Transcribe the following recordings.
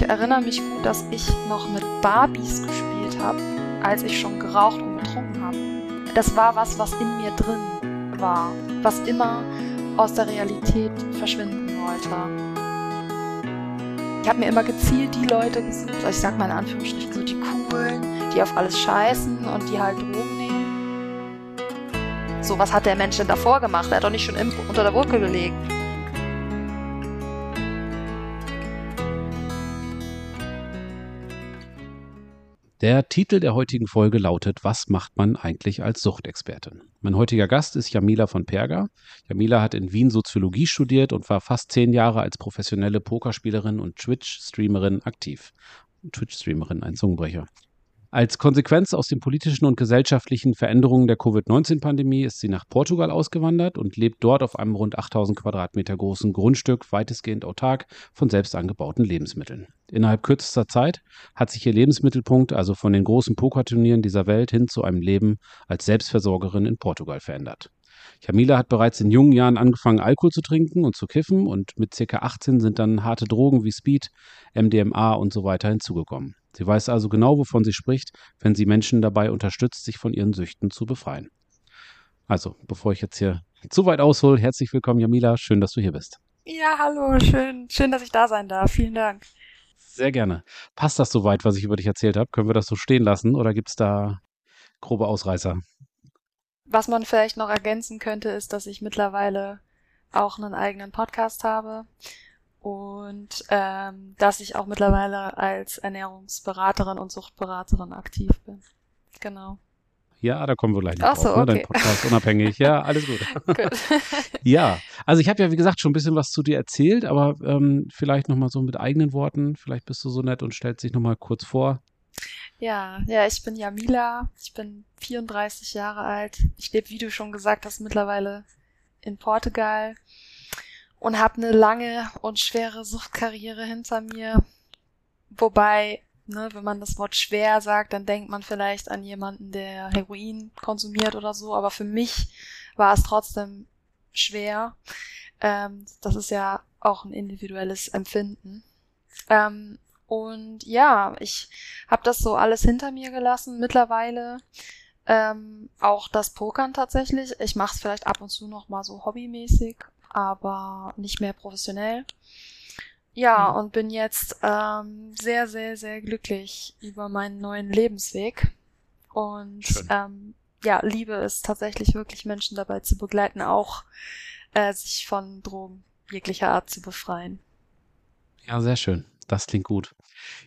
ich erinnere mich gut, dass ich noch mit Barbies gespielt habe, als ich schon geraucht und getrunken habe. Das war was, was in mir drin war, was immer aus der Realität verschwinden wollte. Ich habe mir immer gezielt die Leute gesucht, also ich sag mal in Anführungsstrichen so die coolen, die auf alles scheißen und die halt Drogen nehmen. So, was hat der Mensch denn davor gemacht? Er hat doch nicht schon unter der Wurzel gelegt. Der Titel der heutigen Folge lautet Was macht man eigentlich als Suchtexpertin? Mein heutiger Gast ist Jamila von Perger. Jamila hat in Wien Soziologie studiert und war fast zehn Jahre als professionelle Pokerspielerin und Twitch-Streamerin aktiv. Twitch-Streamerin, ein Zungenbrecher. Als Konsequenz aus den politischen und gesellschaftlichen Veränderungen der Covid-19-Pandemie ist sie nach Portugal ausgewandert und lebt dort auf einem rund 8000 Quadratmeter großen Grundstück weitestgehend autark von selbst angebauten Lebensmitteln. Innerhalb kürzester Zeit hat sich ihr Lebensmittelpunkt also von den großen Pokerturnieren dieser Welt hin zu einem Leben als Selbstversorgerin in Portugal verändert. Jamila hat bereits in jungen Jahren angefangen, Alkohol zu trinken und zu kiffen und mit ca. 18 sind dann harte Drogen wie Speed, MDMA und so weiter hinzugekommen. Sie weiß also genau, wovon sie spricht, wenn sie Menschen dabei unterstützt, sich von ihren Süchten zu befreien. Also, bevor ich jetzt hier zu weit aushole, herzlich willkommen, Jamila. Schön, dass du hier bist. Ja, hallo, schön, schön, dass ich da sein darf. Vielen Dank. Sehr gerne. Passt das soweit, was ich über dich erzählt habe? Können wir das so stehen lassen oder gibt es da grobe Ausreißer? Was man vielleicht noch ergänzen könnte, ist, dass ich mittlerweile auch einen eigenen Podcast habe und ähm, dass ich auch mittlerweile als Ernährungsberaterin und Suchtberaterin aktiv bin. Genau. Ja, da kommen wir gleich noch Ach so, drauf, ne? okay. Dein Podcast unabhängig. Ja, alles gut. gut. ja, also ich habe ja, wie gesagt, schon ein bisschen was zu dir erzählt, aber ähm, vielleicht nochmal so mit eigenen Worten. Vielleicht bist du so nett und stellst dich nochmal kurz vor. Ja, ja, ich bin Jamila. Ich bin 34 Jahre alt. Ich lebe, wie du schon gesagt hast, mittlerweile in Portugal und habe eine lange und schwere Suchtkarriere hinter mir. Wobei, ne, wenn man das Wort schwer sagt, dann denkt man vielleicht an jemanden, der Heroin konsumiert oder so. Aber für mich war es trotzdem schwer. Ähm, das ist ja auch ein individuelles Empfinden. Ähm, und ja, ich habe das so alles hinter mir gelassen. Mittlerweile ähm, auch das Pokern tatsächlich. Ich mache es vielleicht ab und zu noch mal so hobbymäßig aber nicht mehr professionell. Ja, mhm. und bin jetzt ähm, sehr, sehr, sehr glücklich über meinen neuen Lebensweg. Und ähm, ja, liebe es tatsächlich wirklich Menschen dabei zu begleiten, auch äh, sich von Drogen jeglicher Art zu befreien. Ja, sehr schön. Das klingt gut.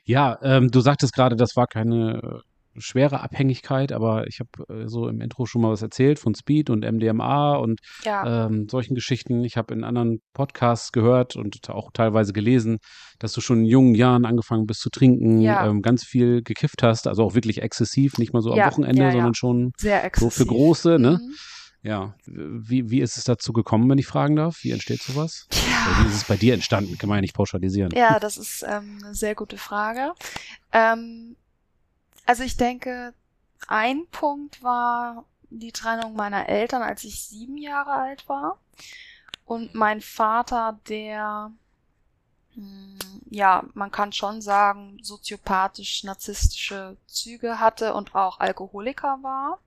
Ja, ähm, du sagtest gerade, das war keine schwere Abhängigkeit, aber ich habe äh, so im Intro schon mal was erzählt von Speed und MDMA und ja. ähm, solchen Geschichten. Ich habe in anderen Podcasts gehört und auch teilweise gelesen, dass du schon in jungen Jahren angefangen bist zu trinken, ja. ähm, ganz viel gekifft hast, also auch wirklich exzessiv, nicht mal so ja, am Wochenende, sondern schon so für große, ne? Mhm. Ja, wie, wie ist es dazu gekommen, wenn ich fragen darf? Wie entsteht sowas? Ja. Wie ist es bei dir entstanden? Kann man ja nicht pauschalisieren. Ja, das ist ähm, eine sehr gute Frage. Ähm, also ich denke, ein Punkt war die Trennung meiner Eltern, als ich sieben Jahre alt war. Und mein Vater, der, hm, ja, man kann schon sagen, soziopathisch-narzisstische Züge hatte und auch Alkoholiker war.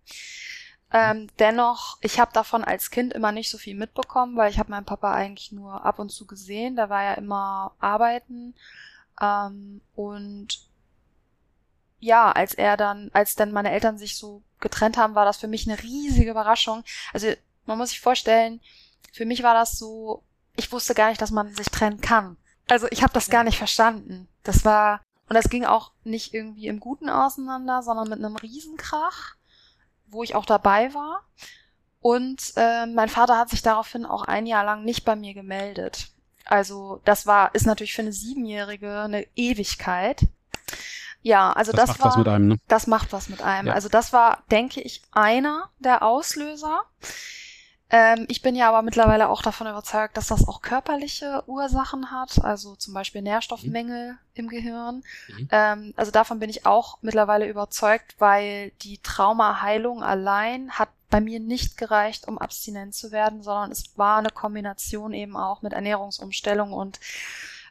Ähm, dennoch, ich habe davon als Kind immer nicht so viel mitbekommen, weil ich habe meinen Papa eigentlich nur ab und zu gesehen. Da war ja immer arbeiten. Ähm, und ja, als er dann, als dann meine Eltern sich so getrennt haben, war das für mich eine riesige Überraschung. Also man muss sich vorstellen, für mich war das so, ich wusste gar nicht, dass man sich trennen kann. Also ich habe das gar nicht verstanden. Das war und das ging auch nicht irgendwie im Guten auseinander, sondern mit einem Riesenkrach, wo ich auch dabei war. Und äh, mein Vater hat sich daraufhin auch ein Jahr lang nicht bei mir gemeldet. Also das war, ist natürlich für eine Siebenjährige eine Ewigkeit. Ja, also das, das macht war, was mit einem, ne? Das macht was mit einem. Ja. Also das war, denke ich, einer der Auslöser. Ähm, ich bin ja aber mittlerweile auch davon überzeugt, dass das auch körperliche Ursachen hat, also zum Beispiel Nährstoffmängel mhm. im Gehirn. Mhm. Ähm, also davon bin ich auch mittlerweile überzeugt, weil die Traumaheilung allein hat bei mir nicht gereicht, um abstinent zu werden, sondern es war eine Kombination eben auch mit Ernährungsumstellung und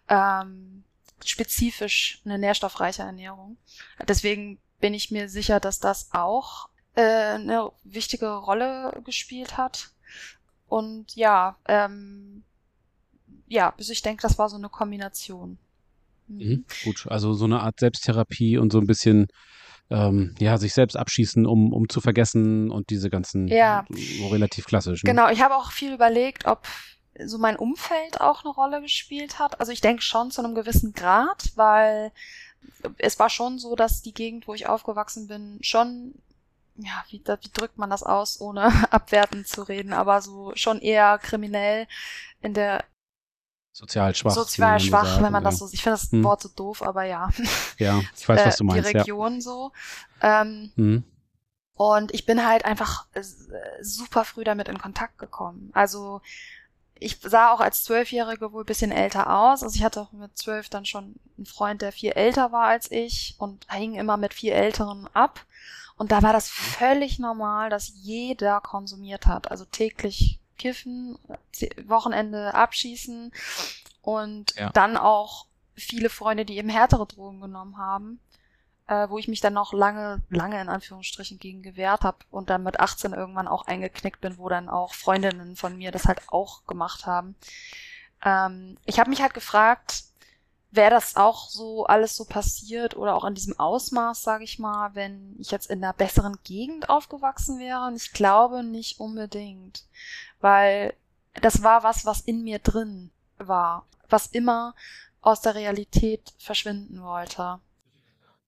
ähm, spezifisch eine nährstoffreiche Ernährung. Deswegen bin ich mir sicher, dass das auch äh, eine wichtige Rolle gespielt hat. Und ja, ähm, ja, also ich denke, das war so eine Kombination. Mhm. Mhm. Gut, also so eine Art Selbsttherapie und so ein bisschen ähm, ja, sich selbst abschießen, um, um zu vergessen und diese ganzen ja. so relativ klassisch. Ne? Genau, ich habe auch viel überlegt, ob so mein Umfeld auch eine Rolle gespielt hat. Also ich denke schon zu einem gewissen Grad, weil es war schon so, dass die Gegend, wo ich aufgewachsen bin, schon, ja, wie, wie drückt man das aus, ohne abwertend zu reden, aber so schon eher kriminell in der sozial schwach. Sozial schwach, sagen, wenn man ja. das so, ich finde das hm. Wort so doof, aber ja. Ja, ich weiß, was du meinst. Die Region ja. so. Ähm, hm. Und ich bin halt einfach super früh damit in Kontakt gekommen. Also ich sah auch als Zwölfjährige wohl bisschen älter aus. Also ich hatte auch mit zwölf dann schon einen Freund, der viel älter war als ich und hing immer mit viel Älteren ab. Und da war das völlig normal, dass jeder konsumiert hat. Also täglich kiffen, Wochenende abschießen und ja. dann auch viele Freunde, die eben härtere Drogen genommen haben, äh, wo ich mich dann noch lange, lange in Anführungsstrichen gegen gewehrt habe und dann mit 18 irgendwann auch eingeknickt bin, wo dann auch Freundinnen von mir das halt auch gemacht haben. Ähm, ich habe mich halt gefragt, wäre das auch so alles so passiert oder auch in diesem Ausmaß, sage ich mal, wenn ich jetzt in einer besseren Gegend aufgewachsen wäre? Und ich glaube nicht unbedingt, weil das war was, was in mir drin war, was immer aus der Realität verschwinden wollte.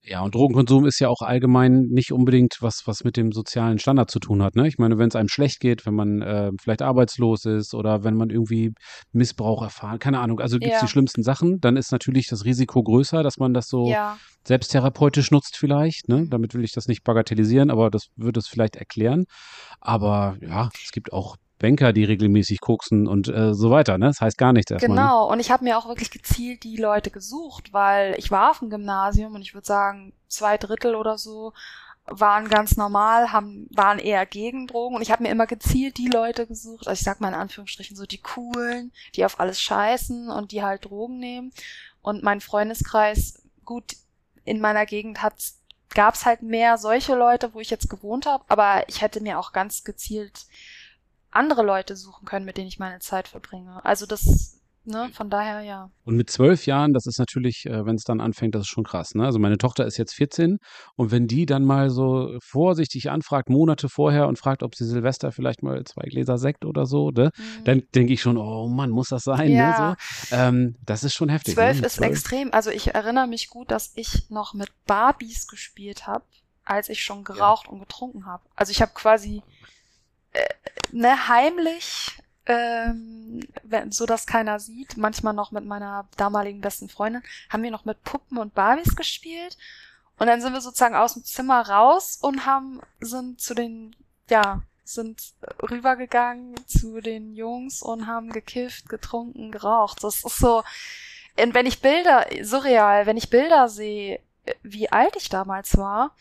Ja, und Drogenkonsum ist ja auch allgemein nicht unbedingt was, was mit dem sozialen Standard zu tun hat. Ne? Ich meine, wenn es einem schlecht geht, wenn man äh, vielleicht arbeitslos ist oder wenn man irgendwie Missbrauch erfahren, keine Ahnung, also gibt es ja. die schlimmsten Sachen, dann ist natürlich das Risiko größer, dass man das so ja. selbsttherapeutisch nutzt vielleicht. Ne? Mhm. Damit will ich das nicht bagatellisieren, aber das würde es vielleicht erklären. Aber ja, es gibt auch Banker, die regelmäßig koksen und äh, so weiter. Ne? Das heißt gar nichts erstmal. Ne? Genau, und ich habe mir auch wirklich gezielt die Leute gesucht, weil ich war auf dem Gymnasium und ich würde sagen, zwei Drittel oder so waren ganz normal, haben, waren eher gegen Drogen und ich habe mir immer gezielt die Leute gesucht, also ich sag mal in Anführungsstrichen so die coolen, die auf alles scheißen und die halt Drogen nehmen. Und mein Freundeskreis, gut, in meiner Gegend hat's gab's halt mehr solche Leute, wo ich jetzt gewohnt habe, aber ich hätte mir auch ganz gezielt andere Leute suchen können, mit denen ich meine Zeit verbringe. Also das, ne, von daher ja. Und mit zwölf Jahren, das ist natürlich, äh, wenn es dann anfängt, das ist schon krass. Ne? Also meine Tochter ist jetzt 14 und wenn die dann mal so vorsichtig anfragt, Monate vorher und fragt, ob sie Silvester vielleicht mal zwei Gläser Sekt oder so, ne? Mhm. dann denke ich schon, oh Mann, muss das sein? Ne, ja. Ne? So. Ähm, das ist schon heftig. Zwölf ne? ist 12. extrem. Also ich erinnere mich gut, dass ich noch mit Barbies gespielt habe, als ich schon geraucht ja. und getrunken habe. Also ich habe quasi ne, heimlich, ähm, so dass keiner sieht, manchmal noch mit meiner damaligen besten Freundin, haben wir noch mit Puppen und Barbies gespielt. Und dann sind wir sozusagen aus dem Zimmer raus und haben, sind zu den, ja, sind rübergegangen zu den Jungs und haben gekifft, getrunken, geraucht. Das ist so, und wenn ich Bilder, surreal, wenn ich Bilder sehe, wie alt ich damals war,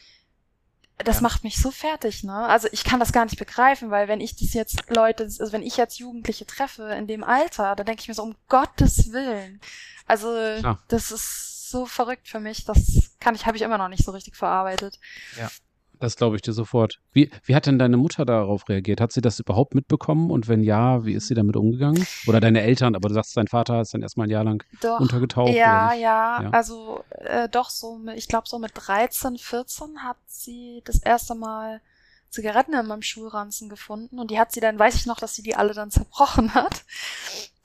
das ja. macht mich so fertig, ne? Also ich kann das gar nicht begreifen, weil wenn ich das jetzt Leute, also wenn ich jetzt Jugendliche treffe in dem Alter, dann denke ich mir so, um Gottes Willen. Also Klar. das ist so verrückt für mich, das kann ich, habe ich immer noch nicht so richtig verarbeitet. Ja. Das glaube ich dir sofort. Wie, wie hat denn deine Mutter darauf reagiert? Hat sie das überhaupt mitbekommen? Und wenn ja, wie ist sie damit umgegangen? Oder deine Eltern, aber du sagst, dein Vater ist dann erstmal ein Jahr lang doch, untergetaucht? Ja, ja, ja, also äh, doch so, ich glaube so mit 13, 14 hat sie das erste Mal Zigaretten in meinem Schulranzen gefunden und die hat sie dann, weiß ich noch, dass sie die alle dann zerbrochen hat.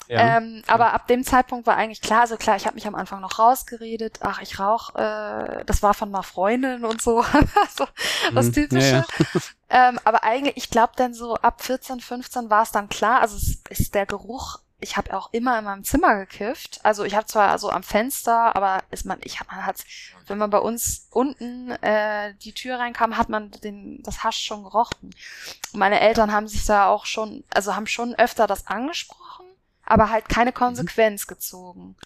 Ja. Ähm, aber ab dem Zeitpunkt war eigentlich klar, so klar, ich habe mich am Anfang noch rausgeredet, ach, ich rauch, äh, das war von einer Freundin und so, so das mhm. Typische. Ja, ja. ähm, aber eigentlich, ich glaube dann so ab 14, 15 war es dann klar, also es ist der Geruch ich habe auch immer in meinem Zimmer gekifft. Also ich habe zwar so am Fenster, aber ist man, ich hab, man hat, wenn man bei uns unten äh, die Tür reinkam, hat man den das Hasch schon gerochen. Und meine Eltern haben sich da auch schon, also haben schon öfter das angesprochen aber halt keine Konsequenz gezogen.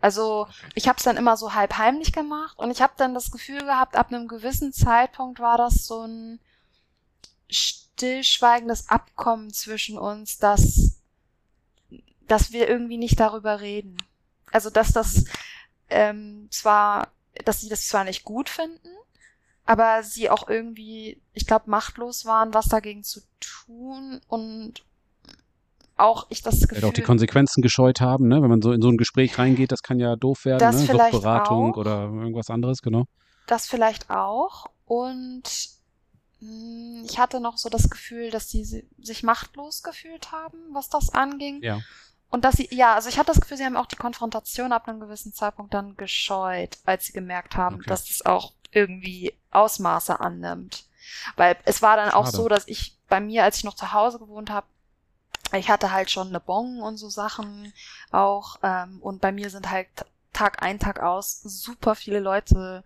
Also ich habe es dann immer so halb heimlich gemacht und ich habe dann das Gefühl gehabt, ab einem gewissen Zeitpunkt war das so ein stillschweigendes Abkommen zwischen uns, dass, dass wir irgendwie nicht darüber reden. Also dass das ähm, zwar, dass sie das zwar nicht gut finden, aber sie auch irgendwie, ich glaube, machtlos waren, was dagegen zu tun und auch ich das Gefühl, auch die Konsequenzen gescheut haben, ne? wenn man so in so ein Gespräch reingeht, das kann ja doof werden, das ne? vielleicht Suchtberatung auch. oder irgendwas anderes, genau. das vielleicht auch und mh, ich hatte noch so das Gefühl, dass die si- sich machtlos gefühlt haben, was das anging. Ja. Und dass sie, ja, also ich hatte das Gefühl, sie haben auch die Konfrontation ab einem gewissen Zeitpunkt dann gescheut, als sie gemerkt haben, Okay. dass es auch irgendwie Ausmaße annimmt. Weil es war dann auch Schade. so, dass ich bei mir, als ich noch zu Hause gewohnt habe, ich hatte halt schon eine Bon und so Sachen auch. Ähm, und bei mir sind halt Tag ein, Tag aus super viele Leute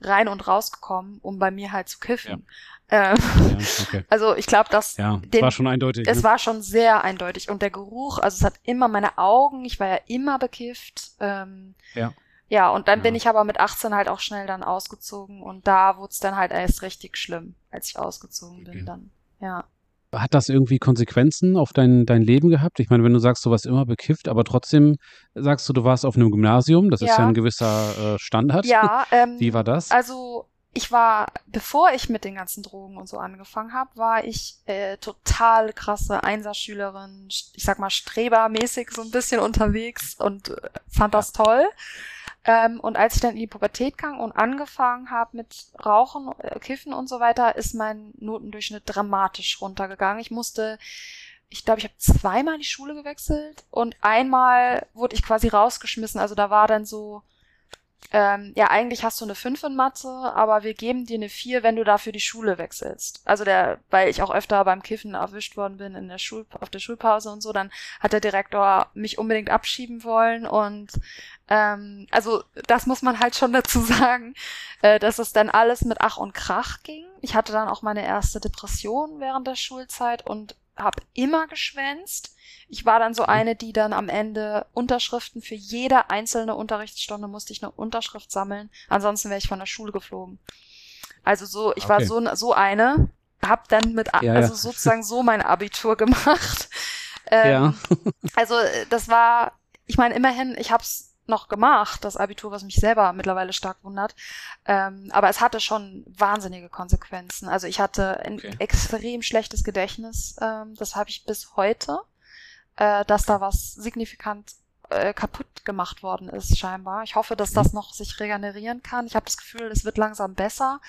rein und rausgekommen, um bei mir halt zu kiffen. Ähm, Ja, okay. also ich glaube, dass Ja, Den- war schon eindeutig. es ne? war schon sehr eindeutig. Und der Geruch, also es hat immer meine Augen, ich war ja immer bekifft. Ähm, Ja. Ja, und dann Ja. bin ich aber mit 18 halt auch schnell dann ausgezogen und da wurde es dann halt erst richtig schlimm, als ich ausgezogen Okay. bin dann. Ja. Hat das irgendwie Konsequenzen auf dein, dein Leben gehabt? Ich meine, wenn du sagst, du warst immer bekifft, aber trotzdem sagst du, du warst auf einem Gymnasium, das ist Ja. ja ein gewisser äh, Standard. Ja, ähm, Wie war das? Also ich war, bevor ich mit den ganzen Drogen und so angefangen habe, war ich äh, total krasse Einserschülerin, ich sag mal strebermäßig so ein bisschen unterwegs und äh, fand das toll. Ähm, und als ich dann in die Pubertät kam und angefangen habe mit Rauchen, äh, Kiffen und so weiter, ist mein Notendurchschnitt dramatisch runtergegangen. Ich musste, ich glaube, ich habe zweimal die Schule gewechselt und einmal wurde ich quasi rausgeschmissen. Also da war dann so, ähm, ja, eigentlich hast du eine 5 in Mathe, aber wir geben dir eine 4, wenn du dafür die Schule wechselst. Also der, weil ich auch öfter beim Kiffen erwischt worden bin in der Schul auf der Schulpause und so, dann hat der Direktor mich unbedingt abschieben wollen und ähm, also das muss man halt schon dazu sagen, äh, dass es dann alles mit Ach und Krach ging. Ich hatte dann auch meine erste Depression während der Schulzeit und habe immer geschwänzt. Ich war dann so eine, die dann am Ende Unterschriften für jede einzelne Unterrichtsstunde musste ich eine Unterschrift sammeln. Ansonsten wäre ich von der Schule geflogen. Also so, ich war Okay. so, so eine, hab dann mit, Ja, also ja. sozusagen so mein Abitur gemacht. Ähm, Ja. Also äh, das war, ich meine, immerhin, ich habe es noch gemacht, das Abitur, was mich selber mittlerweile stark wundert. Ähm, aber es hatte schon wahnsinnige Konsequenzen. Also ich hatte ein Okay. extrem schlechtes Gedächtnis. Ähm, das habe ich bis heute, äh, dass da was signifikant äh, kaputt gemacht worden ist, scheinbar. Ich hoffe, dass Mhm. das noch sich regenerieren kann. Ich habe das Gefühl, es wird langsam besser.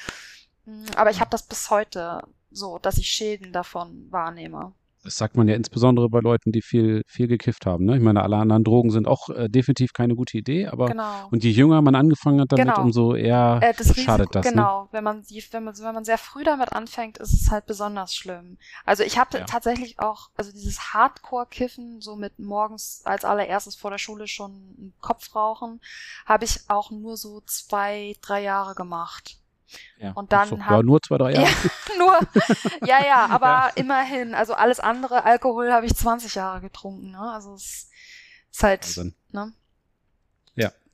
Mm, Aber ich habe das bis heute so, dass ich Schäden davon wahrnehme. Das sagt man ja insbesondere bei Leuten, die viel, viel gekifft haben. Ne? Ich meine, alle anderen Drogen sind auch äh, definitiv keine gute Idee, aber Genau. und je jünger man angefangen hat damit, Genau. umso eher Äh, das schadet Risiko, das. Ne? genau. Wenn man wenn man, wenn man sehr früh damit anfängt, ist es halt besonders schlimm. Also ich hatte Ja. tatsächlich auch, also dieses Hardcore-Kiffen, so mit morgens als allererstes vor der Schule schon einen Kopf rauchen, habe ich auch nur so zwei, drei Jahre gemacht. Ja. Und dann so, hat- ja, nur zwei, drei Jahre. Ja, nur, ja, ja, aber immerhin. Also alles andere, Alkohol habe ich 20 Jahre getrunken, ne? Also es ist halt, ne?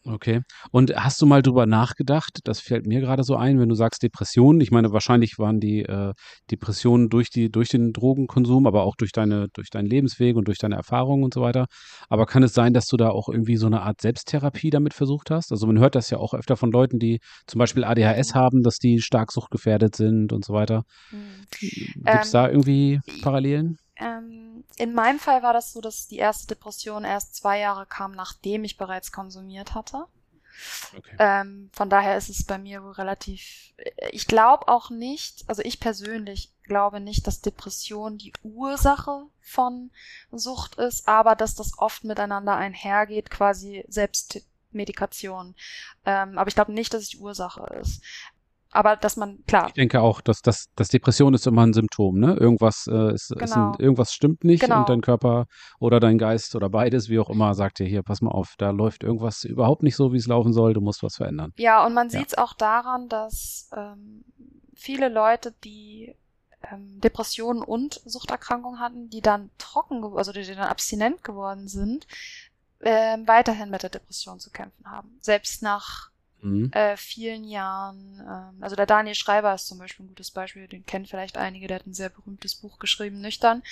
Okay. Und hast du mal drüber nachgedacht? Das fällt mir gerade so ein, wenn du sagst Depressionen. Ich meine, wahrscheinlich waren die äh, Depressionen durch die durch den Drogenkonsum, aber auch durch deine durch deinen Lebensweg und durch deine Erfahrungen und so weiter. Aber kann es sein, dass du da auch irgendwie so eine Art Selbsttherapie damit versucht hast? Also man hört das ja auch öfter von Leuten, die zum Beispiel ADHS haben, dass die stark suchtgefährdet sind und so weiter. Hm. Gibt es Ähm, da irgendwie Parallelen? Ähm, in meinem Fall war das so, dass die erste Depression erst zwei Jahre kam, nachdem ich bereits konsumiert hatte. Okay. Ähm, von daher ist es bei mir wohl relativ. Ich glaube auch nicht, also ich persönlich glaube nicht, dass Depression die Ursache von Sucht ist, aber dass das oft miteinander einhergeht, quasi Selbstmedikation. Ähm, aber ich glaube nicht, dass es die Ursache ist. Aber dass man, klar, Ich denke auch, dass, dass, dass Depression ist immer ein Symptom, ne? Irgendwas, äh, ist, ist Genau. ein, irgendwas stimmt nicht Genau. und dein Körper oder dein Geist oder beides, wie auch immer, sagt dir hier, pass mal auf, da läuft irgendwas überhaupt nicht so, wie es laufen soll, du musst was verändern. Ja, und man Ja. sieht es auch daran, dass ähm, viele Leute, die ähm, Depressionen und Suchterkrankungen hatten, die dann trocken, also die dann abstinent geworden sind, ähm, weiterhin mit der Depression zu kämpfen haben. Selbst nach Mhm. äh, vielen Jahren. Ähm, also der Daniel Schreiber ist zum Beispiel ein gutes Beispiel, den kennen vielleicht einige, der hat ein sehr berühmtes Buch geschrieben, Nüchtern.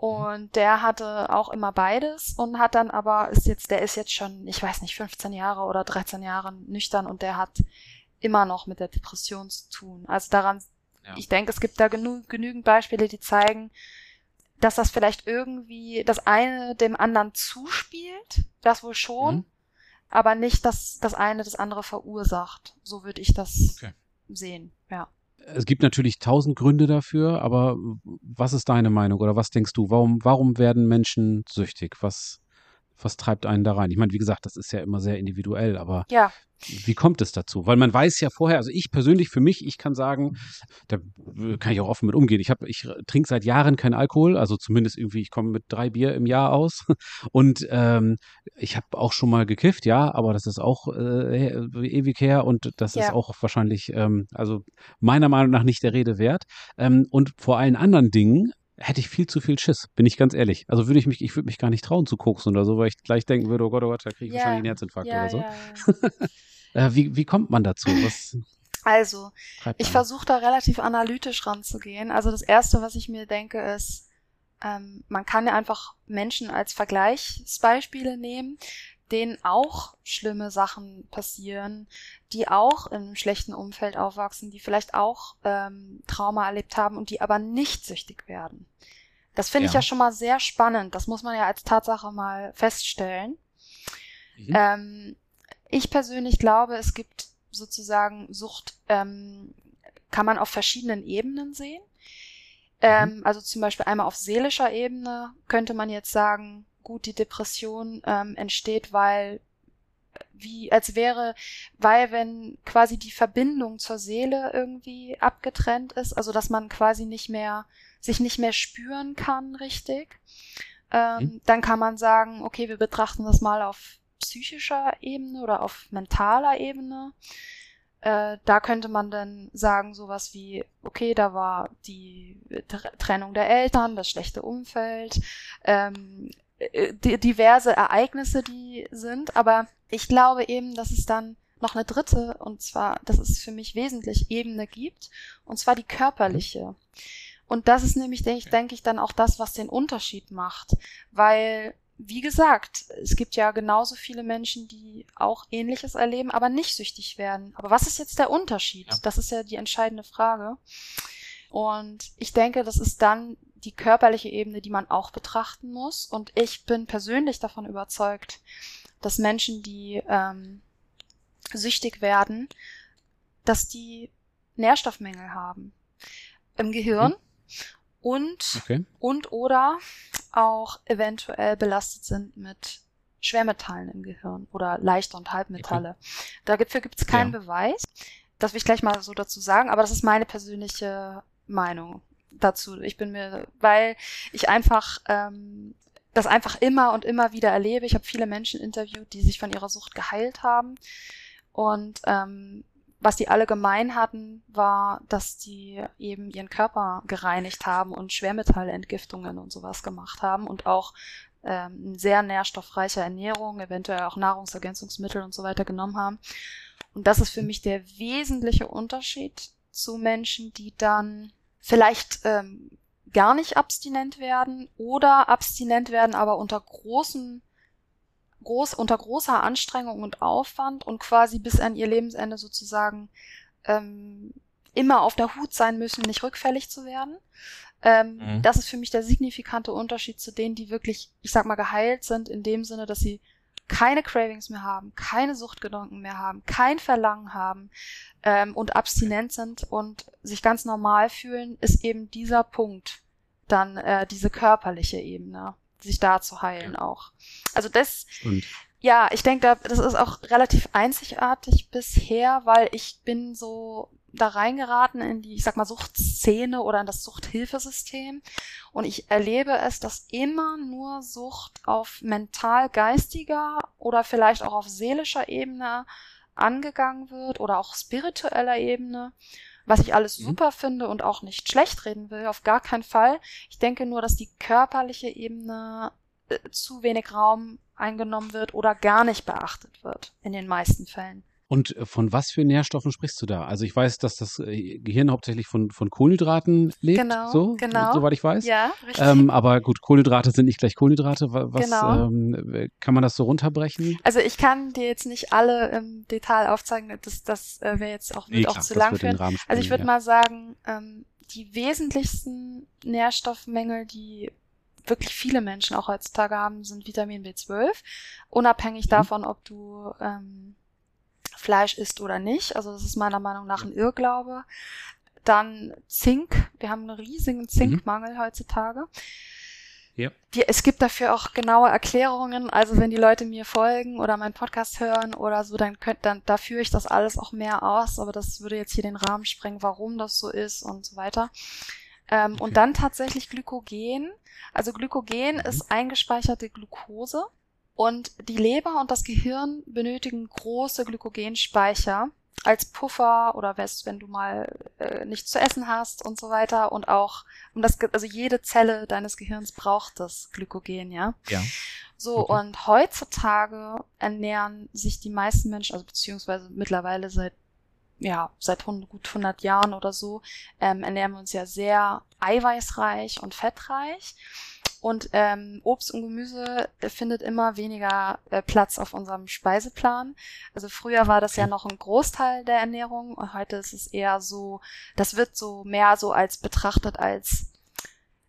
Und der hatte auch immer beides und hat dann aber, ist jetzt, der ist jetzt schon, ich weiß nicht, 15 Jahre oder 13 Jahre nüchtern und der hat immer noch mit der Depression zu tun. Also daran, ja. ich denke, es gibt da genü genügend Beispiele, die zeigen, dass das vielleicht irgendwie das eine dem anderen zuspielt, das wohl schon, mhm. Aber nicht, dass das eine das andere verursacht. So würde ich das okay. sehen, ja. Es gibt natürlich tausend Gründe dafür, aber was ist deine Meinung oder was denkst du? Warum, warum werden Menschen süchtig? Was, was treibt einen da rein? Ich meine, wie gesagt, das ist ja immer sehr individuell, aber ja. Wie kommt es dazu? Weil man weiß ja vorher, also ich persönlich für mich, ich kann sagen, da kann ich auch offen mit umgehen. Ich habe, ich trinke seit Jahren keinen Alkohol, also zumindest irgendwie, ich komme mit drei Bier im Jahr aus. Und ähm, ich habe auch schon mal gekifft, ja, aber das ist auch äh, ewig her und das ja. ist auch wahrscheinlich, ähm, also meiner Meinung nach nicht der Rede wert. Ähm, und vor allen anderen Dingen hätte ich viel zu viel Schiss, bin ich ganz ehrlich. Also würde ich mich, ich würde mich gar nicht trauen zu koksen oder so, weil ich gleich denken würde, oh Gott, oh Gott, da kriege ich ja. wahrscheinlich einen Herzinfarkt ja, oder so. Ja, Äh, wie, wie kommt man dazu? Was also, ich versuche da relativ analytisch ranzugehen. Also das Erste, was ich mir denke, ist, ähm, man kann ja einfach Menschen als Vergleichsbeispiele nehmen, denen auch schlimme Sachen passieren, die auch in einem schlechten Umfeld aufwachsen, die vielleicht auch ähm, Trauma erlebt haben und die aber nicht süchtig werden. Das finde ja. ich ja schon mal sehr spannend. Das muss man ja als Tatsache mal feststellen. Mhm. Ähm, ich persönlich glaube, es gibt sozusagen Sucht, ähm, kann man auf verschiedenen Ebenen sehen. Ähm, mhm. Also zum Beispiel einmal auf seelischer Ebene könnte man jetzt sagen, gut, die Depression ähm, entsteht, weil wie als wäre, weil wenn quasi die Verbindung zur Seele irgendwie abgetrennt ist, also dass man quasi nicht mehr sich nicht mehr spüren kann, richtig, ähm, mhm. dann kann man sagen, okay, wir betrachten das mal auf psychischer Ebene oder auf mentaler Ebene. Äh, da könnte man dann sagen, sowas wie, okay, da war die Trennung der Eltern, das schlechte Umfeld, ähm, äh, diverse Ereignisse, die sind. Aber ich glaube eben, dass es dann noch eine dritte, und zwar, dass es für mich wesentlich Ebene gibt, und zwar die körperliche. Und das ist nämlich, denke ich, denke ich, dann auch das, was den Unterschied macht. Weil wie gesagt, es gibt ja genauso viele Menschen, die auch Ähnliches erleben, aber nicht süchtig werden. Aber was ist jetzt der Unterschied? Ja. Das ist ja die entscheidende Frage. Und ich denke, das ist dann die körperliche Ebene, die man auch betrachten muss. Und ich bin persönlich davon überzeugt, dass Menschen, die ähm, süchtig werden, dass die Nährstoffmängel haben im Gehirn. Mhm und okay. und oder auch eventuell belastet sind mit Schwermetallen im Gehirn oder leichte und Halbmetalle. Okay. Dafür gibt es keinen ja. Beweis. Das will ich gleich mal so dazu sagen, aber das ist meine persönliche Meinung dazu. Ich bin mir, weil ich einfach ähm, das einfach immer und immer wieder erlebe. Ich habe viele Menschen interviewt, die sich von ihrer Sucht geheilt haben. Und ähm, was die alle gemein hatten, war, dass die eben ihren Körper gereinigt haben und Schwermetallentgiftungen und sowas gemacht haben und auch ähm, sehr nährstoffreiche Ernährung, eventuell auch Nahrungsergänzungsmittel und so weiter genommen haben. Und das ist für mich der wesentliche Unterschied zu Menschen, die dann vielleicht ähm, gar nicht abstinent werden oder abstinent werden, aber unter großen groß, unter großer Anstrengung und Aufwand und quasi bis an ihr Lebensende sozusagen ähm, immer auf der Hut sein müssen, nicht rückfällig zu werden. Ähm, mhm. Das ist für mich der signifikante Unterschied zu denen, die wirklich, ich sag mal, geheilt sind, in dem Sinne, dass sie keine Cravings mehr haben, keine Suchtgedanken mehr haben, kein Verlangen haben ähm, und abstinent sind und sich ganz normal fühlen, ist eben dieser Punkt dann äh, diese körperliche Ebene sich da zu heilen ja. auch. Also das, Stimmt. ja, ich denke, das ist auch relativ einzigartig bisher, weil ich bin so da reingeraten in die, ich sag mal, Suchtszene oder in das Suchthilfesystem. Und ich erlebe es, dass immer nur Sucht auf mental-geistiger oder vielleicht auch auf seelischer Ebene angegangen wird oder auch spiritueller Ebene was ich alles mhm. super finde und auch nicht schlecht reden will, auf gar keinen Fall. Ich denke nur, dass die körperliche Ebene äh, zu wenig Raum eingenommen wird oder gar nicht beachtet wird in den meisten Fällen. Und äh, von was für Nährstoffen sprichst du da? Also ich weiß, dass das äh, Gehirn hauptsächlich von, von Kohlenhydraten lebt, genau, so, genau. soweit ich weiß. Ja, richtig. Ähm, aber gut, Kohlenhydrate sind nicht gleich Kohlenhydrate. Was Genau. ähm, kann man das so runterbrechen? Also ich kann dir jetzt nicht alle im Detail aufzeigen, das, das äh, wäre jetzt auch, wird auch zu lang führen. Rahmen Also ich würde ja. mal sagen, ähm, die wesentlichsten Nährstoffmängel, die wirklich viele Menschen auch heutzutage haben, sind Vitamin B12. Unabhängig Mhm. davon, ob du ähm, Fleisch isst oder nicht. Also das ist meiner Meinung nach ein Irrglaube. Dann Zink. Wir haben einen riesigen Zinkmangel heutzutage. Ja. Die, es gibt dafür auch genaue Erklärungen. Also wenn die Leute mir folgen oder meinen Podcast hören oder so, dann könnt, dann, da führe ich das alles auch mehr aus. Aber das würde jetzt hier den Rahmen sprengen, warum das so ist und so weiter. Ähm, Okay. Und dann tatsächlich Glykogen. Also Glykogen Mhm. ist eingespeicherte Glucose. Und die Leber und das Gehirn benötigen große Glykogenspeicher als Puffer oder was, wenn du mal äh, nichts zu essen hast und so weiter. Und auch, um das, also jede Zelle deines Gehirns braucht das Glykogen, ja. Ja. So, Okay. und heutzutage ernähren sich die meisten Menschen, also beziehungsweise mittlerweile seit, ja, seit 100, gut 100 Jahren oder so, ähm, ernähren wir uns ja sehr eiweißreich und fettreich. Und ähm, Obst und Gemüse äh, findet immer weniger äh, Platz auf unserem Speiseplan. Also früher war das ja noch ein Großteil der Ernährung und heute ist es eher so, das wird so mehr so als betrachtet als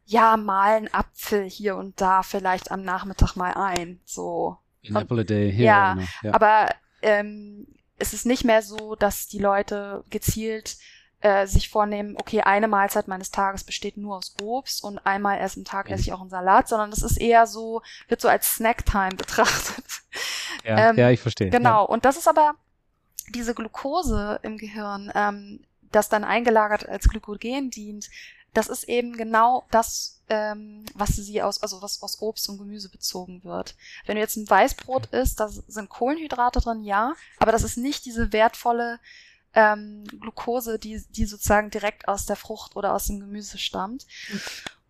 ja, mal ein Apfel hier und da vielleicht am Nachmittag mal ein. So. An apple a day, here, Ja, ja. Aber ähm, es ist nicht mehr so, dass die Leute gezielt äh, sich vornehmen, okay, eine Mahlzeit meines Tages besteht nur aus Obst und einmal erst am Tag Mhm. esse ich auch einen Salat, sondern das ist eher so, wird so als Snacktime betrachtet. ja, ähm, ja, ich verstehe. Genau. Und das ist aber diese Glucose im Gehirn, ähm, das dann eingelagert als Glykogen dient, das ist eben genau das, ähm, was sie aus, also was aus Obst und Gemüse bezogen wird. Wenn du jetzt ein Weißbrot isst, da sind Kohlenhydrate drin, ja, aber das ist nicht diese wertvolle ähm, Glucose, die, die sozusagen direkt aus der Frucht oder aus dem Gemüse stammt.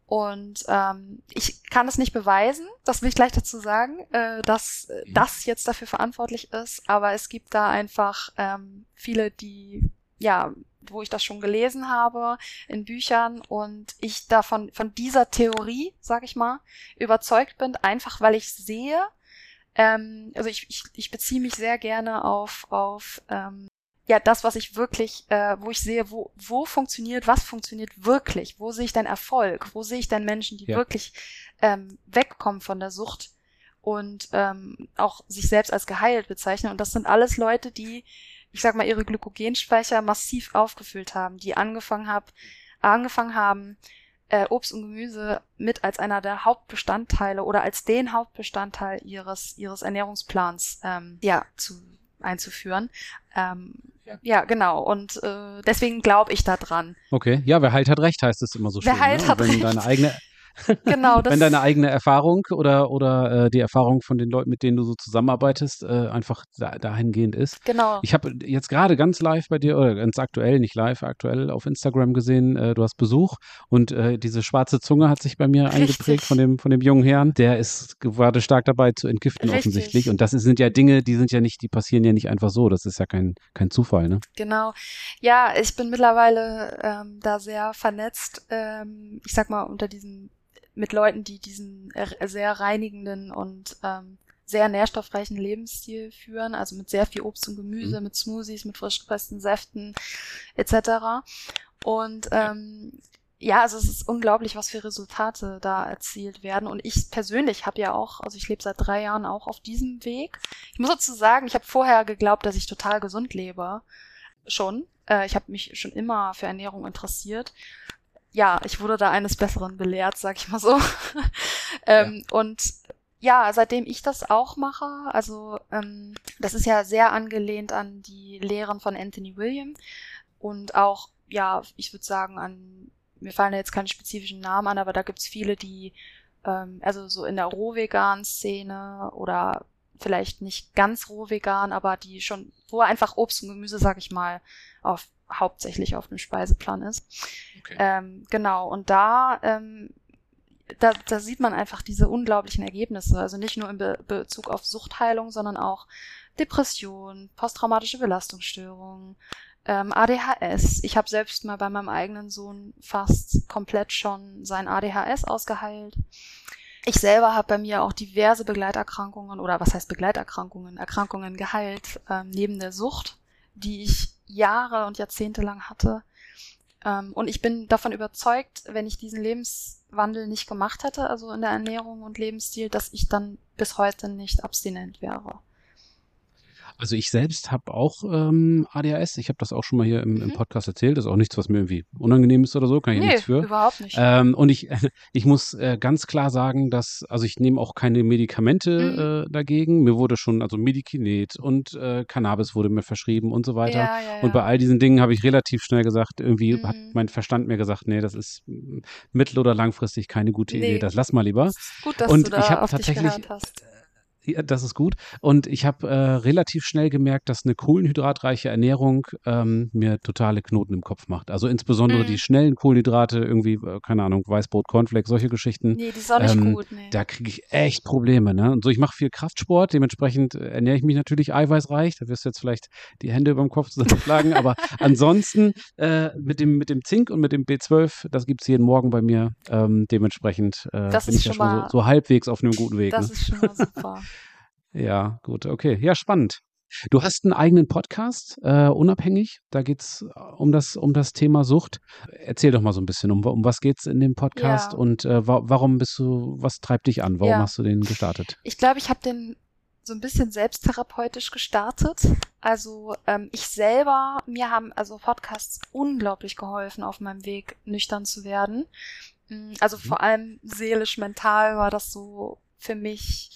Und ähm, ich kann es nicht beweisen, das will ich gleich dazu sagen, äh, dass Mhm. das jetzt dafür verantwortlich ist, aber es gibt da einfach ähm, viele, die, ja, wo ich das schon gelesen habe in Büchern und ich davon, von dieser Theorie, sag ich mal, überzeugt bin, einfach weil ich sehe, ähm, also ich, ich, ich beziehe mich sehr gerne auf, auf ähm, ja, das, was ich wirklich, äh, wo ich sehe, wo, wo funktioniert, was funktioniert wirklich, wo sehe ich denn Erfolg, wo sehe ich denn Menschen, die Ja. wirklich ähm, wegkommen von der Sucht und ähm, auch sich selbst als geheilt bezeichnen. Und das sind alles Leute, die, ich sag mal, ihre Glykogenspeicher massiv aufgefüllt haben, die angefangen hab, angefangen haben, äh, Obst und Gemüse mit als einer der Hauptbestandteile oder als den Hauptbestandteil ihres ihres Ernährungsplans ähm, ja zu einzuführen. Ähm, Ja. ja. genau. Und äh, deswegen glaube ich da dran. Okay, ja, wer heilt hat recht, heißt es immer so Wer schön. heilt ne? hat wenn recht. deine eigene Genau. Das, wenn deine eigene Erfahrung oder, oder äh, die Erfahrung von den Leuten, mit denen du so zusammenarbeitest, äh, einfach da, dahingehend ist. genau. Ich habe jetzt gerade ganz live bei dir, oder ganz aktuell, nicht live, aktuell auf Instagram gesehen, äh, du hast Besuch und äh, diese schwarze Zunge hat sich bei mir Richtig. eingeprägt von dem, von dem jungen Herrn. Der ist gerade stark dabei zu entgiften Richtig. offensichtlich. Und das sind ja Dinge, die sind ja nicht, die passieren ja nicht einfach so. Das ist ja kein, kein Zufall, ne? Genau. Ja, ich bin mittlerweile ähm, da sehr vernetzt. Ähm, ich sag mal unter diesen mit Leuten, die diesen äh, sehr reinigenden und ähm, sehr nährstoffreichen Lebensstil führen, also mit sehr viel Obst und Gemüse, mit Smoothies, mit frisch gepressten Säften etc. Und ähm, ja, also es ist unglaublich, was für Resultate da erzielt werden. Und ich persönlich habe ja auch, also ich lebe seit drei Jahren auch auf diesem Weg. Ich muss dazu sagen, ich habe vorher geglaubt, dass ich total gesund lebe. Schon. Äh, ich habe mich schon immer für Ernährung interessiert. Ja, ich wurde da eines Besseren belehrt, sag ich mal so. ähm, Und ja, seitdem ich das auch mache, also ähm, das ist ja sehr angelehnt an die Lehren von Anthony William und auch, ja, ich würde sagen, an, mir fallen da jetzt keine spezifischen Namen an, aber da gibt's viele, die, ähm, also so in der Rohvegan-Szene oder vielleicht nicht ganz rohvegan, aber die schon, wo einfach Obst und Gemüse, sag ich mal, auf hauptsächlich auf dem Speiseplan ist. Okay. Ähm, genau, und da, ähm, da, da sieht man einfach diese unglaublichen Ergebnisse. Also nicht nur in Be Bezug auf Suchtheilung, sondern auch Depression, posttraumatische Belastungsstörungen, ähm, ADHS. Ich habe selbst mal bei meinem eigenen Sohn fast komplett schon sein ADHS ausgeheilt. Ich selber habe bei mir auch diverse Begleiterkrankungen oder was heißt Begleiterkrankungen, Erkrankungen geheilt, ähm, neben der Sucht, die ich Jahre und Jahrzehnte lang hatte. Ähm, und ich bin davon überzeugt, wenn ich diesen Lebenswandel nicht gemacht hätte, also in der Ernährung und Lebensstil, dass ich dann bis heute nicht abstinent wäre. Also ich selbst habe auch ähm, ADHS. Ich habe das auch schon mal hier im, mhm. im, Podcast erzählt. Das ist auch nichts, was mir irgendwie unangenehm ist oder so. Kann ich nee, nichts für. überhaupt nicht. Ähm, und ich, ich muss äh, ganz klar sagen, dass, also ich nehme auch keine Medikamente mhm. äh, dagegen. Mir wurde schon, also Medikinet und äh, Cannabis wurde mir verschrieben und so weiter. Ja, ja, ja. Und bei all diesen Dingen habe ich relativ schnell gesagt, irgendwie mhm. hat mein Verstand mir gesagt, nee, das ist mittel- oder langfristig keine gute nee. Idee. Das lass mal lieber. Gut, dass und du da ich habe tatsächlich hast ja, das ist gut. Und ich habe äh, relativ schnell gemerkt, dass eine kohlenhydratreiche Ernährung ähm, mir totale Knoten im Kopf macht. Also insbesondere mm. die schnellen Kohlenhydrate, irgendwie, äh, keine Ahnung, Weißbrot, Cornflakes, solche Geschichten. Nee, die ist auch nicht ähm, gut, nee. Da kriege ich echt Probleme. Ne? Und so, ich mache viel Kraftsport, dementsprechend ernähre ich mich natürlich eiweißreich. Da wirst du jetzt vielleicht die Hände über dem Kopf zusammenschlagen. aber ansonsten äh, mit, dem, mit dem Zink und mit dem B12, das gibt es jeden Morgen bei mir. Ähm, dementsprechend äh, bin ich ja schon so, so, halbwegs auf einem guten Weg. Das ne? ist schon mal super. Ja, gut, okay. Ja, spannend. Du hast einen eigenen Podcast, äh, unabhängig. Da geht es äh, um das, um das Thema Sucht. Erzähl doch mal so ein bisschen, um, um was geht es in dem Podcast ja. und äh, wa warum bist du, was treibt dich an? Warum ja. hast du den gestartet? Ich glaube, ich habe den so ein bisschen selbsttherapeutisch gestartet. Also ähm, ich selber, mir haben also Podcasts unglaublich geholfen, auf meinem Weg nüchtern zu werden. Mm, also mhm. vor allem seelisch, mental war das so für mich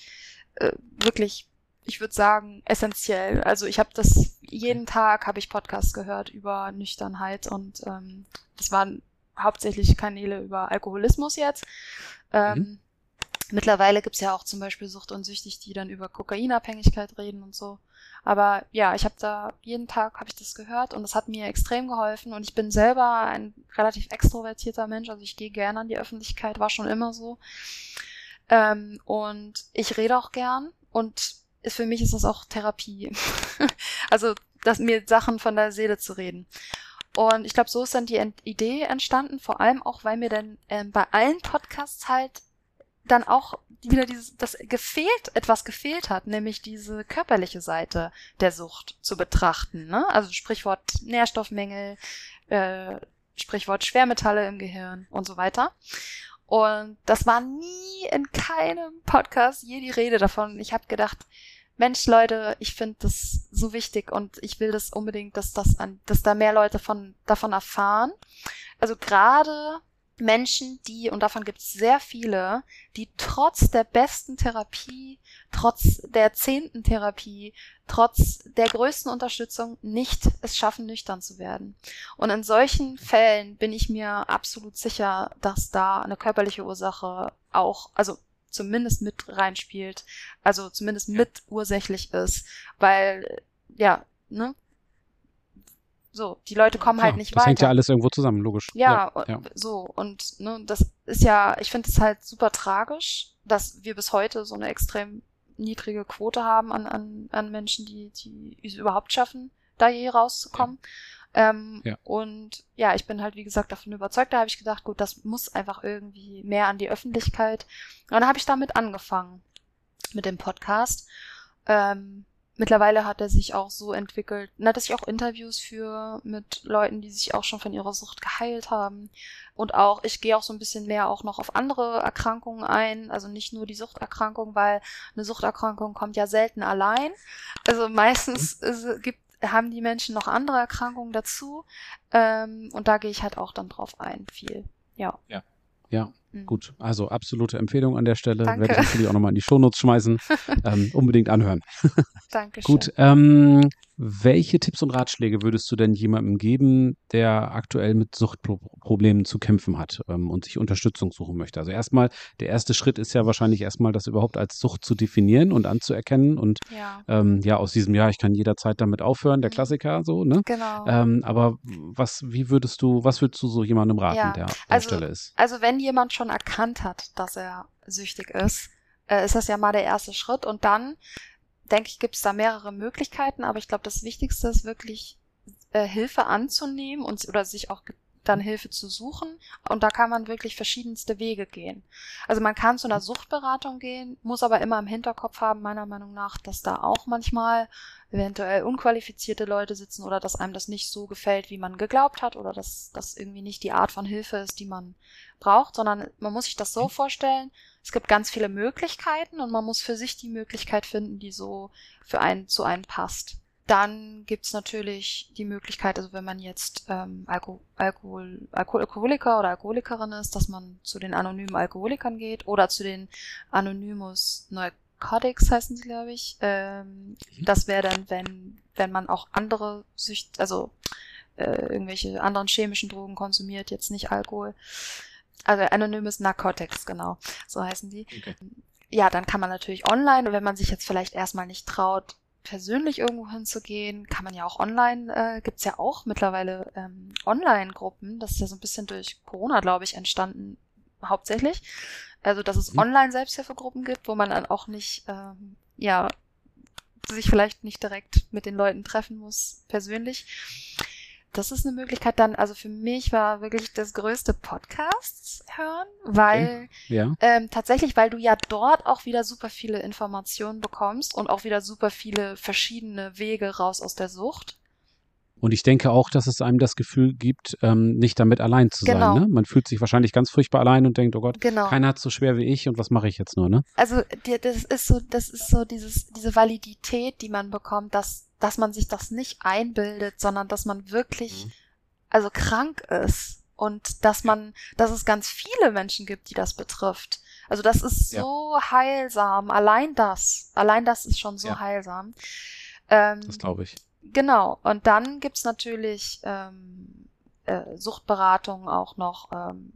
äh, wirklich, ich würde sagen, essentiell. Also ich habe das jeden Tag habe ich Podcasts gehört über Nüchternheit und ähm, das waren hauptsächlich Kanäle über Alkoholismus jetzt. Ähm, mhm. Mittlerweile gibt's ja auch zum Beispiel Sucht und Süchtig, die dann über Kokainabhängigkeit reden und so. Aber ja, ich habe da jeden Tag habe ich das gehört und das hat mir extrem geholfen. Und ich bin selber ein relativ extrovertierter Mensch, also ich gehe gerne an die Öffentlichkeit, war schon immer so. Ähm, und ich rede auch gern und für mich ist das auch Therapie. also, dass mir Sachen von der Seele zu reden. Und ich glaube, so ist dann die Ent Idee entstanden, vor allem auch, weil mir dann ähm, bei allen Podcasts halt dann auch wieder dieses, das gefehlt, etwas gefehlt hat, nämlich diese körperliche Seite der Sucht zu betrachten. Ne? Also Sprichwort Nährstoffmängel, äh, Sprichwort Schwermetalle im Gehirn und so weiter. Und das war nie in keinem Podcast je die Rede davon. Ich habe gedacht, Mensch, Leute, ich finde das so wichtig und ich will das unbedingt, dass das an, dass da mehr Leute von, davon erfahren. Also gerade Menschen, die, und davon gibt es sehr viele, die trotz der besten Therapie, trotz der zehnten Therapie, trotz der größten Unterstützung nicht es schaffen, nüchtern zu werden. Und in solchen Fällen bin ich mir absolut sicher, dass da eine körperliche Ursache auch, also zumindest mit reinspielt, also zumindest mit ursächlich ist, weil, ja, ne, so, die Leute kommen halt nicht das weiter. Das hängt ja alles irgendwo zusammen, logisch. Ja, ja. ja. so. Und ne, das ist ja, ich finde es halt super tragisch, dass wir bis heute so eine extrem niedrige Quote haben an, an, an Menschen, die, die es überhaupt schaffen, da je rauszukommen. Ja. Ähm. Und ja, ich bin halt, wie gesagt, davon überzeugt. Da habe ich gedacht, gut, das muss einfach irgendwie mehr an die Öffentlichkeit. Und dann habe ich damit angefangen, mit dem Podcast. Ähm, mittlerweile hat er sich auch so entwickelt, na, dass ich auch Interviews führe mit Leuten, die sich auch schon von ihrer Sucht geheilt haben. Und auch, ich gehe auch so ein bisschen mehr auch noch auf andere Erkrankungen ein, also nicht nur die Suchterkrankung, weil eine Suchterkrankung kommt ja selten allein. Also meistens mhm. gibt, haben die Menschen noch andere Erkrankungen dazu. Ähm, und da gehe ich halt auch dann drauf ein, viel. Ja. Ja. Ja, mhm. gut. Also absolute Empfehlung an der Stelle. Danke. Werde ich natürlich auch nochmal in die Shownotes schmeißen. ähm, unbedingt anhören. Dankeschön. Gut. Ähm, welche Tipps und Ratschläge würdest du denn jemandem geben, der aktuell mit Suchtproblemen zu kämpfen hat ähm, und sich Unterstützung suchen möchte? Also erstmal, der erste Schritt ist ja wahrscheinlich erstmal, das überhaupt als Sucht zu definieren und anzuerkennen. Und ja, ähm, ja aus diesem Jahr, ich kann jederzeit damit aufhören, der mhm. Klassiker so, ne? Genau. Ähm, aber was, wie würdest du, was würdest du so jemandem raten, ja. der an also, der Stelle ist? Also wenn jemand schon erkannt hat, dass er süchtig ist, äh, ist das ja mal der erste Schritt. Und dann denke ich, gibt es da mehrere Möglichkeiten, aber ich glaube, das Wichtigste ist wirklich äh, Hilfe anzunehmen und oder sich auch dann Hilfe zu suchen. Und da kann man wirklich verschiedenste Wege gehen. Also man kann zu einer Suchtberatung gehen, muss aber immer im Hinterkopf haben, meiner Meinung nach, dass da auch manchmal eventuell unqualifizierte Leute sitzen oder dass einem das nicht so gefällt, wie man geglaubt hat oder dass das irgendwie nicht die Art von Hilfe ist, die man braucht, sondern man muss sich das so vorstellen, es gibt ganz viele Möglichkeiten und man muss für sich die Möglichkeit finden, die so für einen zu einem passt. Dann gibt's natürlich die Möglichkeit, also wenn man jetzt ähm, Alko Alkohol Alko Alkoholiker oder Alkoholikerin ist, dass man zu den anonymen Alkoholikern geht oder zu den Anonymous Narcotics heißen sie, glaube ich. Ähm, mhm. das wäre dann, wenn, wenn man auch andere Sücht, also äh, irgendwelche anderen chemischen Drogen konsumiert, jetzt nicht Alkohol. Also Anonymous Narcotics, genau, so heißen die. Okay. Ja, dann kann man natürlich online, wenn man sich jetzt vielleicht erstmal nicht traut, persönlich irgendwo hinzugehen, kann man ja auch online, äh, gibt ja auch mittlerweile ähm, Online-Gruppen. Das ist ja so ein bisschen durch Corona, glaube ich, entstanden, hauptsächlich. Also, dass es mhm. Online-Selbsthilfegruppen gibt, wo man dann auch nicht, ähm, ja, sich vielleicht nicht direkt mit den Leuten treffen muss, persönlich das ist eine Möglichkeit dann, also für mich war wirklich das größte Podcasts hören, weil okay. ja. ähm, tatsächlich, weil du ja dort auch wieder super viele Informationen bekommst und auch wieder super viele verschiedene Wege raus aus der Sucht. Und ich denke auch, dass es einem das Gefühl gibt, ähm, nicht damit allein zu genau. sein. Ne? Man fühlt sich wahrscheinlich ganz furchtbar allein und denkt, oh Gott, genau. keiner hat so schwer wie ich und was mache ich jetzt nur, ne? Also das ist so, das ist so dieses, diese Validität, die man bekommt, dass dass man sich das nicht einbildet, sondern dass man wirklich, mhm. also krank ist und dass man, dass es ganz viele Menschen gibt, die das betrifft. Also das ist so ja. heilsam. Allein das, allein das ist schon so ja. heilsam. Ähm, das glaube ich. Genau. Und dann gibt's natürlich ähm, äh, Suchtberatung auch noch. Ähm,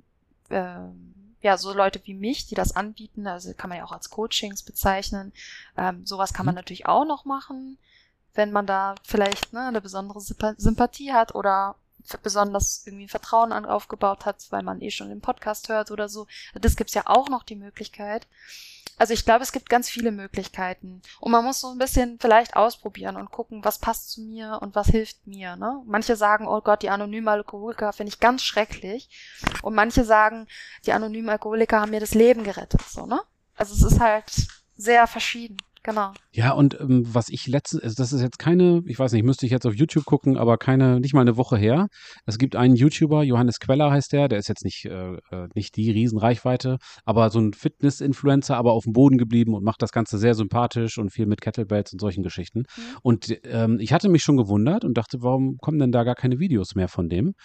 ähm, ja, so Leute wie mich, die das anbieten, also kann man ja auch als Coachings bezeichnen. Ähm, sowas kann man mhm. natürlich auch noch machen wenn man da vielleicht ne, eine besondere Sympathie hat oder besonders irgendwie Vertrauen aufgebaut hat, weil man eh schon den Podcast hört oder so. Das gibt's ja auch noch die Möglichkeit. Also ich glaube, es gibt ganz viele Möglichkeiten. Und man muss so ein bisschen vielleicht ausprobieren und gucken, was passt zu mir und was hilft mir. Ne? Manche sagen, oh Gott, die anonymen Alkoholiker finde ich ganz schrecklich. Und manche sagen, die anonymen Alkoholiker haben mir das Leben gerettet. So, ne? Also es ist halt sehr verschieden. Genau. Ja, und ähm, was ich letzte, also das ist jetzt keine, ich weiß nicht, müsste ich jetzt auf YouTube gucken, aber keine, nicht mal eine Woche her. Es gibt einen YouTuber, Johannes Queller heißt der, der ist jetzt nicht, äh, äh, nicht die Riesenreichweite, aber so ein Fitness-Influencer, aber auf dem Boden geblieben und macht das Ganze sehr sympathisch und viel mit Kettlebells und solchen Geschichten. Mhm. Und ähm, ich hatte mich schon gewundert und dachte, warum kommen denn da gar keine Videos mehr von dem?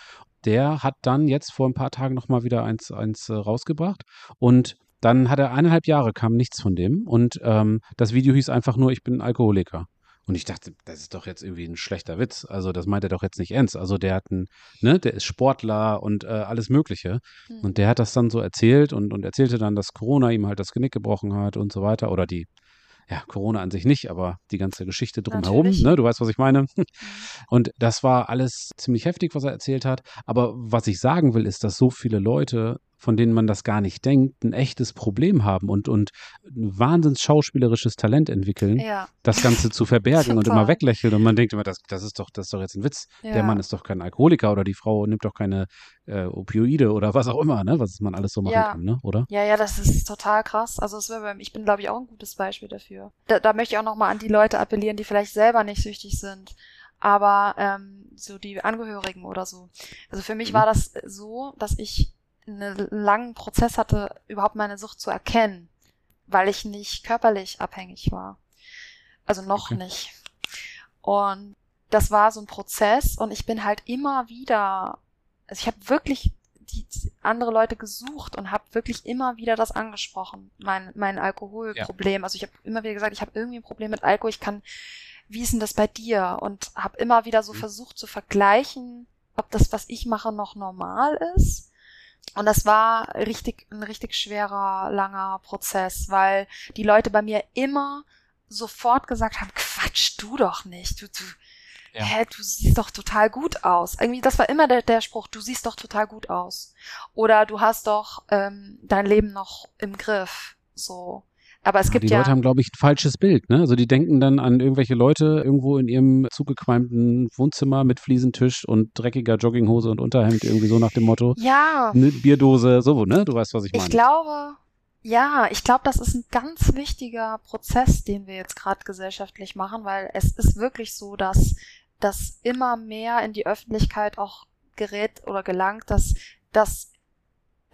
Der hat dann jetzt vor ein paar Tagen nochmal wieder eins, eins äh, rausgebracht und dann hat er eineinhalb Jahre, kam nichts von dem. Und ähm, das Video hieß einfach nur, ich bin Alkoholiker. Und ich dachte, das ist doch jetzt irgendwie ein schlechter Witz. Also das meint er doch jetzt nicht ernst. Also der hat einen, ne, der ist Sportler und äh, alles Mögliche. Mhm. Und der hat das dann so erzählt und, und erzählte dann, dass Corona ihm halt das Genick gebrochen hat und so weiter. Oder die, ja, Corona an sich nicht, aber die ganze Geschichte drumherum, ne, du weißt, was ich meine. Mhm. Und das war alles ziemlich heftig, was er erzählt hat. Aber was ich sagen will, ist, dass so viele Leute von denen man das gar nicht denkt, ein echtes Problem haben und, und ein wahnsinns schauspielerisches Talent entwickeln, ja. das Ganze zu verbergen und immer weglächeln. Und man denkt immer, das, das, ist, doch, das ist doch jetzt ein Witz. Ja. Der Mann ist doch kein Alkoholiker oder die Frau nimmt doch keine äh, Opioide oder was auch immer, ne? was man alles so machen ja. kann, ne? oder? Ja, ja, das ist total krass. Also wäre ich bin, glaube ich, auch ein gutes Beispiel dafür. Da, da möchte ich auch nochmal an die Leute appellieren, die vielleicht selber nicht süchtig sind aber ähm, so die Angehörigen oder so. Also für mich mhm. war das so, dass ich einen langen Prozess hatte, überhaupt meine Sucht zu erkennen, weil ich nicht körperlich abhängig war. Also noch okay. nicht. Und das war so ein Prozess und ich bin halt immer wieder, also ich habe wirklich die andere Leute gesucht und habe wirklich immer wieder das angesprochen, mein mein Alkoholproblem. Ja. Also ich habe immer wieder gesagt, ich habe irgendwie ein Problem mit Alkohol, ich kann wie ist denn das bei dir und habe immer wieder so mhm. versucht zu vergleichen, ob das was ich mache noch normal ist und das war richtig, ein richtig schwerer, langer Prozess, weil die Leute bei mir immer sofort gesagt haben, Quatsch, du doch nicht, du, du, ja. hä, du siehst doch total gut aus. Irgendwie, das war immer der, der Spruch, du siehst doch total gut aus. Oder du hast doch ähm, dein Leben noch im Griff. So. Aber es Ja, gibt die ja. Leute haben, glaube ich, ein falsches Bild. Ne? Also die denken dann an irgendwelche Leute irgendwo in ihrem zugequalmten Wohnzimmer mit Fliesentisch und dreckiger Jogginghose und Unterhemd, irgendwie so nach dem Motto. ja, Eine Bierdose, so, ne? Du weißt, was ich ich meine. glaube, ja, ich glaube, das ist ein ganz wichtiger Prozess, den wir jetzt gerade gesellschaftlich machen, weil es ist wirklich so, dass das immer mehr in die Öffentlichkeit auch gerät oder gelangt, dass dass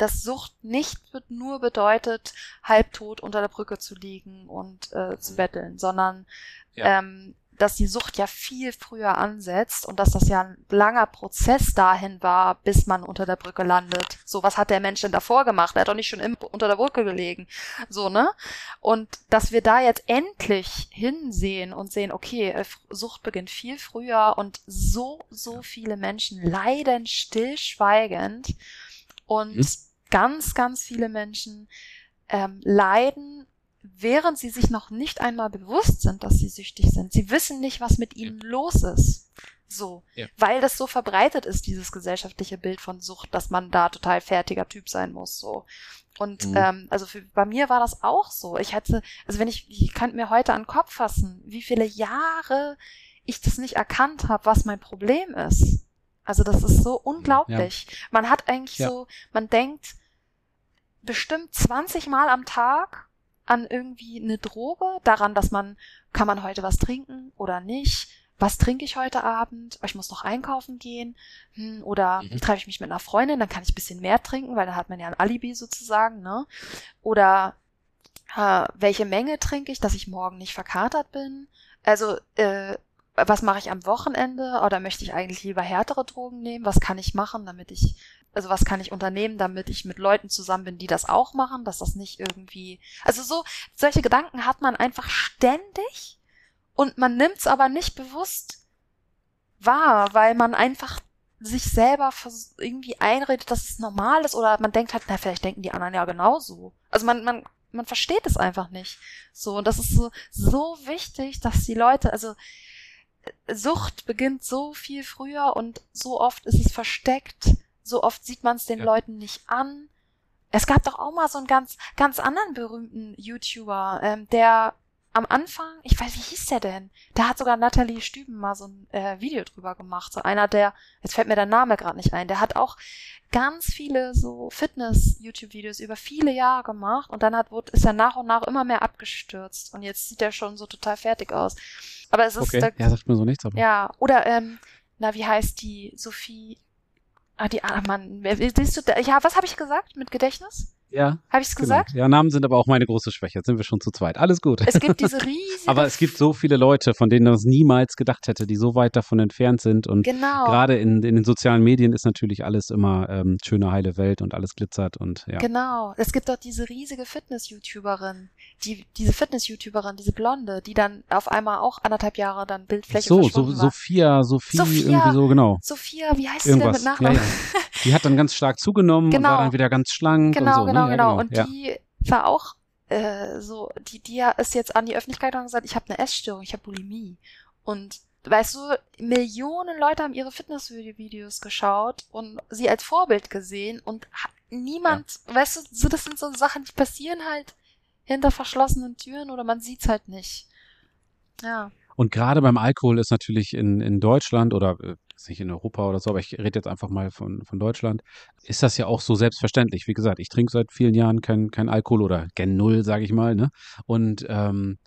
dass Sucht nicht nur bedeutet, halbtot unter der Brücke zu liegen und äh, zu betteln, sondern Ja. ähm, dass die Sucht ja viel früher ansetzt und dass das ja ein langer Prozess dahin war, bis man unter der Brücke landet. So, was hat der Mensch denn davor gemacht? Er hat doch nicht schon unter der Brücke gelegen. So, ne? Und dass wir da jetzt endlich hinsehen und sehen, okay, äh, Sucht beginnt viel früher und so, so viele Menschen leiden stillschweigend und Mhm. Ganz, ganz viele Menschen ähm, leiden, während sie sich noch nicht einmal bewusst sind, dass sie süchtig sind. Sie wissen nicht, was mit ihnen los ist. So, Ja. weil das so verbreitet ist, dieses gesellschaftliche Bild von Sucht, dass man da total fertiger Typ sein muss. So. Und Mhm. ähm, also für, bei mir war das auch so. Ich hatte, also wenn ich, ich könnte mir heute an den Kopf fassen, wie viele Jahre ich das nicht erkannt habe, was mein Problem ist. Also das ist so unglaublich. Man hat eigentlich Ja. so, man denkt bestimmt 20 Mal am Tag an irgendwie eine Droge, daran, dass man, kann man heute was trinken oder nicht? Was trinke ich heute Abend? Ich muss noch einkaufen gehen. Hm, oder Mhm. treffe ich mich mit einer Freundin, dann kann ich ein bisschen mehr trinken, weil dann hat man ja ein Alibi sozusagen, ne? Oder äh, welche Menge trinke ich, dass ich morgen nicht verkatert bin? Also, äh, was mache ich am Wochenende? Oder möchte ich eigentlich lieber härtere Drogen nehmen? Was kann ich machen, damit ich, also was kann ich unternehmen, damit ich mit Leuten zusammen bin, die das auch machen, dass das nicht irgendwie, also so, solche Gedanken hat man einfach ständig und man nimmt's aber nicht bewusst wahr, weil man einfach sich selber irgendwie einredet, dass es normal ist oder man denkt halt, na, vielleicht denken die anderen ja genauso. Also man, man, man versteht es einfach nicht. So, und das ist so, so wichtig, dass die Leute, also Sucht beginnt so viel früher und so oft ist es versteckt, so oft sieht man es den Ja. Leuten nicht an. Es gab doch auch mal so einen ganz, ganz anderen berühmten YouTuber, ähm, der am Anfang, ich weiß, wie hieß der denn? Da hat sogar Natalie Stüben mal so ein äh, Video drüber gemacht. So einer, der, jetzt fällt mir der Name gerade nicht ein, der hat auch ganz viele so Fitness-YouTube-Videos über viele Jahre gemacht und dann hat, wurde, ist er nach und nach immer mehr abgestürzt und jetzt sieht er schon so total fertig aus. Aber es ist, Okay. da, Ja, sagt mir so nichts, aber. ja, oder, ähm, na, wie heißt die? Sophie, ah, die, ah, Mann, wer- siehst du, da, ja, was habe ich gesagt mit Gedächtnis? Ja, Habe ich's genau. gesagt? Ja, Namen sind aber auch meine große Schwäche. Jetzt sind wir schon zu zweit. Alles gut. Es gibt diese riesige. aber es gibt so viele Leute, von denen man es niemals gedacht hätte, die so weit davon entfernt sind. Und Genau. gerade in, in den sozialen Medien ist natürlich alles immer ähm, schöne, heile Welt und alles glitzert und ja. Genau. Es gibt doch diese riesige Fitness-YouTuberin, die, diese Fitness-YouTuberin, diese Blonde, die dann auf einmal auch anderthalb Jahre dann Bildfläche So, so. Sophia, Sophie, Sophia. irgendwie so, genau. Sophia, wie heißt sie denn Irgendwas. mit Nachnamen? Ja, ja. Die hat dann ganz stark zugenommen und Genau. war dann wieder ganz schlank Genau, und so. genau, ne? ja, genau. Und ja. die war auch äh, so, die, die ist jetzt an die Öffentlichkeit und gesagt, ich habe eine Essstörung, ich habe Bulimie. Und weißt du, Millionen Leute haben ihre Fitnessvideo-Videos geschaut und sie als Vorbild gesehen und niemand, weißt du, so, das sind so Sachen, die passieren halt hinter verschlossenen Türen oder man sieht's halt nicht. Ja. Und gerade beim Alkohol ist natürlich in, in Deutschland oder ist nicht in Europa oder so, aber ich rede jetzt einfach mal von, von Deutschland, ist das ja auch so selbstverständlich. Wie gesagt, ich trinke seit vielen Jahren kein, kein Alkohol oder gen Null, sage ich mal. Ne? Und ähm,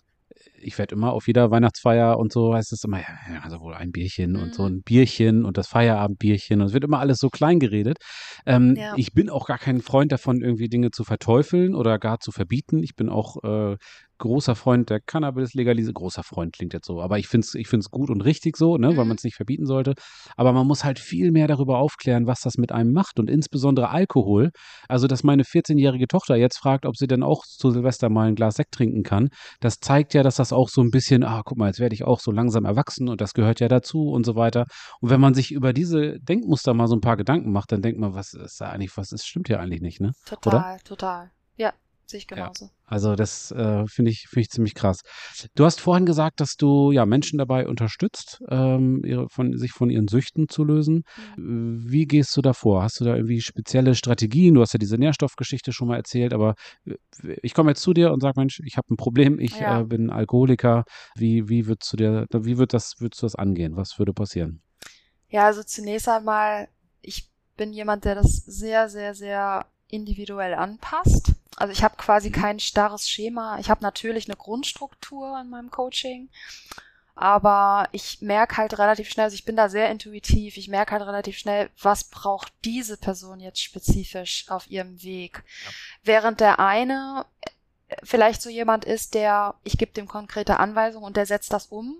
ich werde immer auf jeder Weihnachtsfeier und so heißt es immer, ja, also wohl ein Bierchen und so Mhm. ein Bierchen und das Feierabendbierchen und es wird immer alles so klein geredet. Ähm, Ja. Ich bin auch gar kein Freund davon, irgendwie Dinge zu verteufeln oder gar zu verbieten. Ich bin auch äh, großer Freund der Cannabis-Legalisierung. Großer Freund klingt jetzt so, aber ich finde es ich find's gut und richtig so, ne, weil Mhm. man es nicht verbieten sollte. Aber man muss halt viel mehr darüber aufklären, was das mit einem macht und insbesondere Alkohol. Also, dass meine 14-jährige Tochter jetzt fragt, ob sie denn auch zu Silvester mal ein Glas Sekt trinken kann, das zeigt ja, dass das auch so ein bisschen, ah, guck mal, jetzt werde ich auch so langsam erwachsen und das gehört ja dazu und so weiter. Und wenn man sich über diese Denkmuster mal so ein paar Gedanken macht, dann denkt man, was ist da eigentlich, was ist, stimmt ja eigentlich nicht, ne? Total, total. Ja. Sehe ich genauso. Ja. Also das äh, finde ich, finde ich ziemlich krass. Du hast vorhin gesagt, dass du ja Menschen dabei unterstützt, ähm, ihre, von, sich von ihren Süchten zu lösen. Mhm. Wie gehst du da vor? Hast du da irgendwie spezielle Strategien? Du hast ja diese Nährstoffgeschichte schon mal erzählt, aber äh, ich komme jetzt zu dir und sage, Mensch, ich habe ein Problem, ich ja. äh, bin Alkoholiker. Wie, wie würdest du dir, wie wird das, würdest du das angehen? Was würde passieren? Ja, also zunächst einmal, ich bin jemand, der das sehr, sehr, sehr individuell anpasst. Also ich habe quasi kein starres Schema. Ich habe natürlich eine Grundstruktur in meinem Coaching, aber ich merke halt relativ schnell, also ich bin da sehr intuitiv, ich merke halt relativ schnell, was braucht diese Person jetzt spezifisch auf ihrem Weg. Ja. Während der eine äh, vielleicht so jemand ist, der, ich gebe dem konkrete Anweisungen und der setzt das um,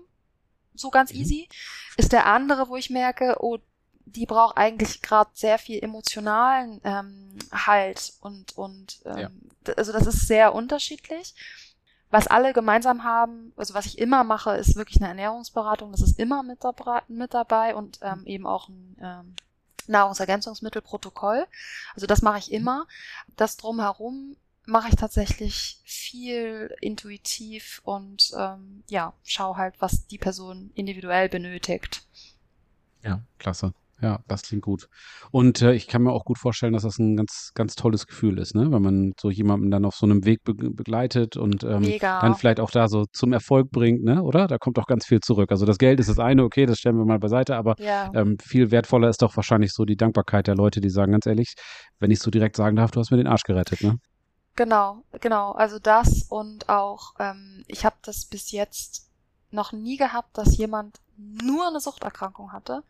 so ganz mhm. easy, ist der andere, wo ich merke, oh, die braucht eigentlich gerade sehr viel emotionalen ähm, Halt und und ähm, ja. also das ist sehr unterschiedlich. Was alle gemeinsam haben, also was ich immer mache, ist wirklich eine Ernährungsberatung. Das ist immer mit, dabei, mit dabei und ähm, eben auch ein ähm, Nahrungsergänzungsmittelprotokoll. Also das mache ich immer. Das drumherum mache ich tatsächlich viel intuitiv und ähm, ja, schau halt, was die Person individuell benötigt. Ja, klasse. Ja, das klingt gut. Und äh, ich kann mir auch gut vorstellen, dass das ein ganz, ganz tolles Gefühl ist, ne? wenn man so jemanden dann auf so einem Weg be begleitet und ähm, dann vielleicht auch da so zum Erfolg bringt, ne? oder? Da kommt auch ganz viel zurück. Also das Geld ist das eine, okay, das stellen wir mal beiseite, aber ja. ähm, viel wertvoller ist doch wahrscheinlich so die Dankbarkeit der Leute, die sagen, ganz ehrlich, wenn ich so direkt sagen darf, du hast mir den Arsch gerettet, ne? Genau, genau. Also das und auch, ähm, ich habe das bis jetzt noch nie gehabt, dass jemand nur eine Suchterkrankung hatte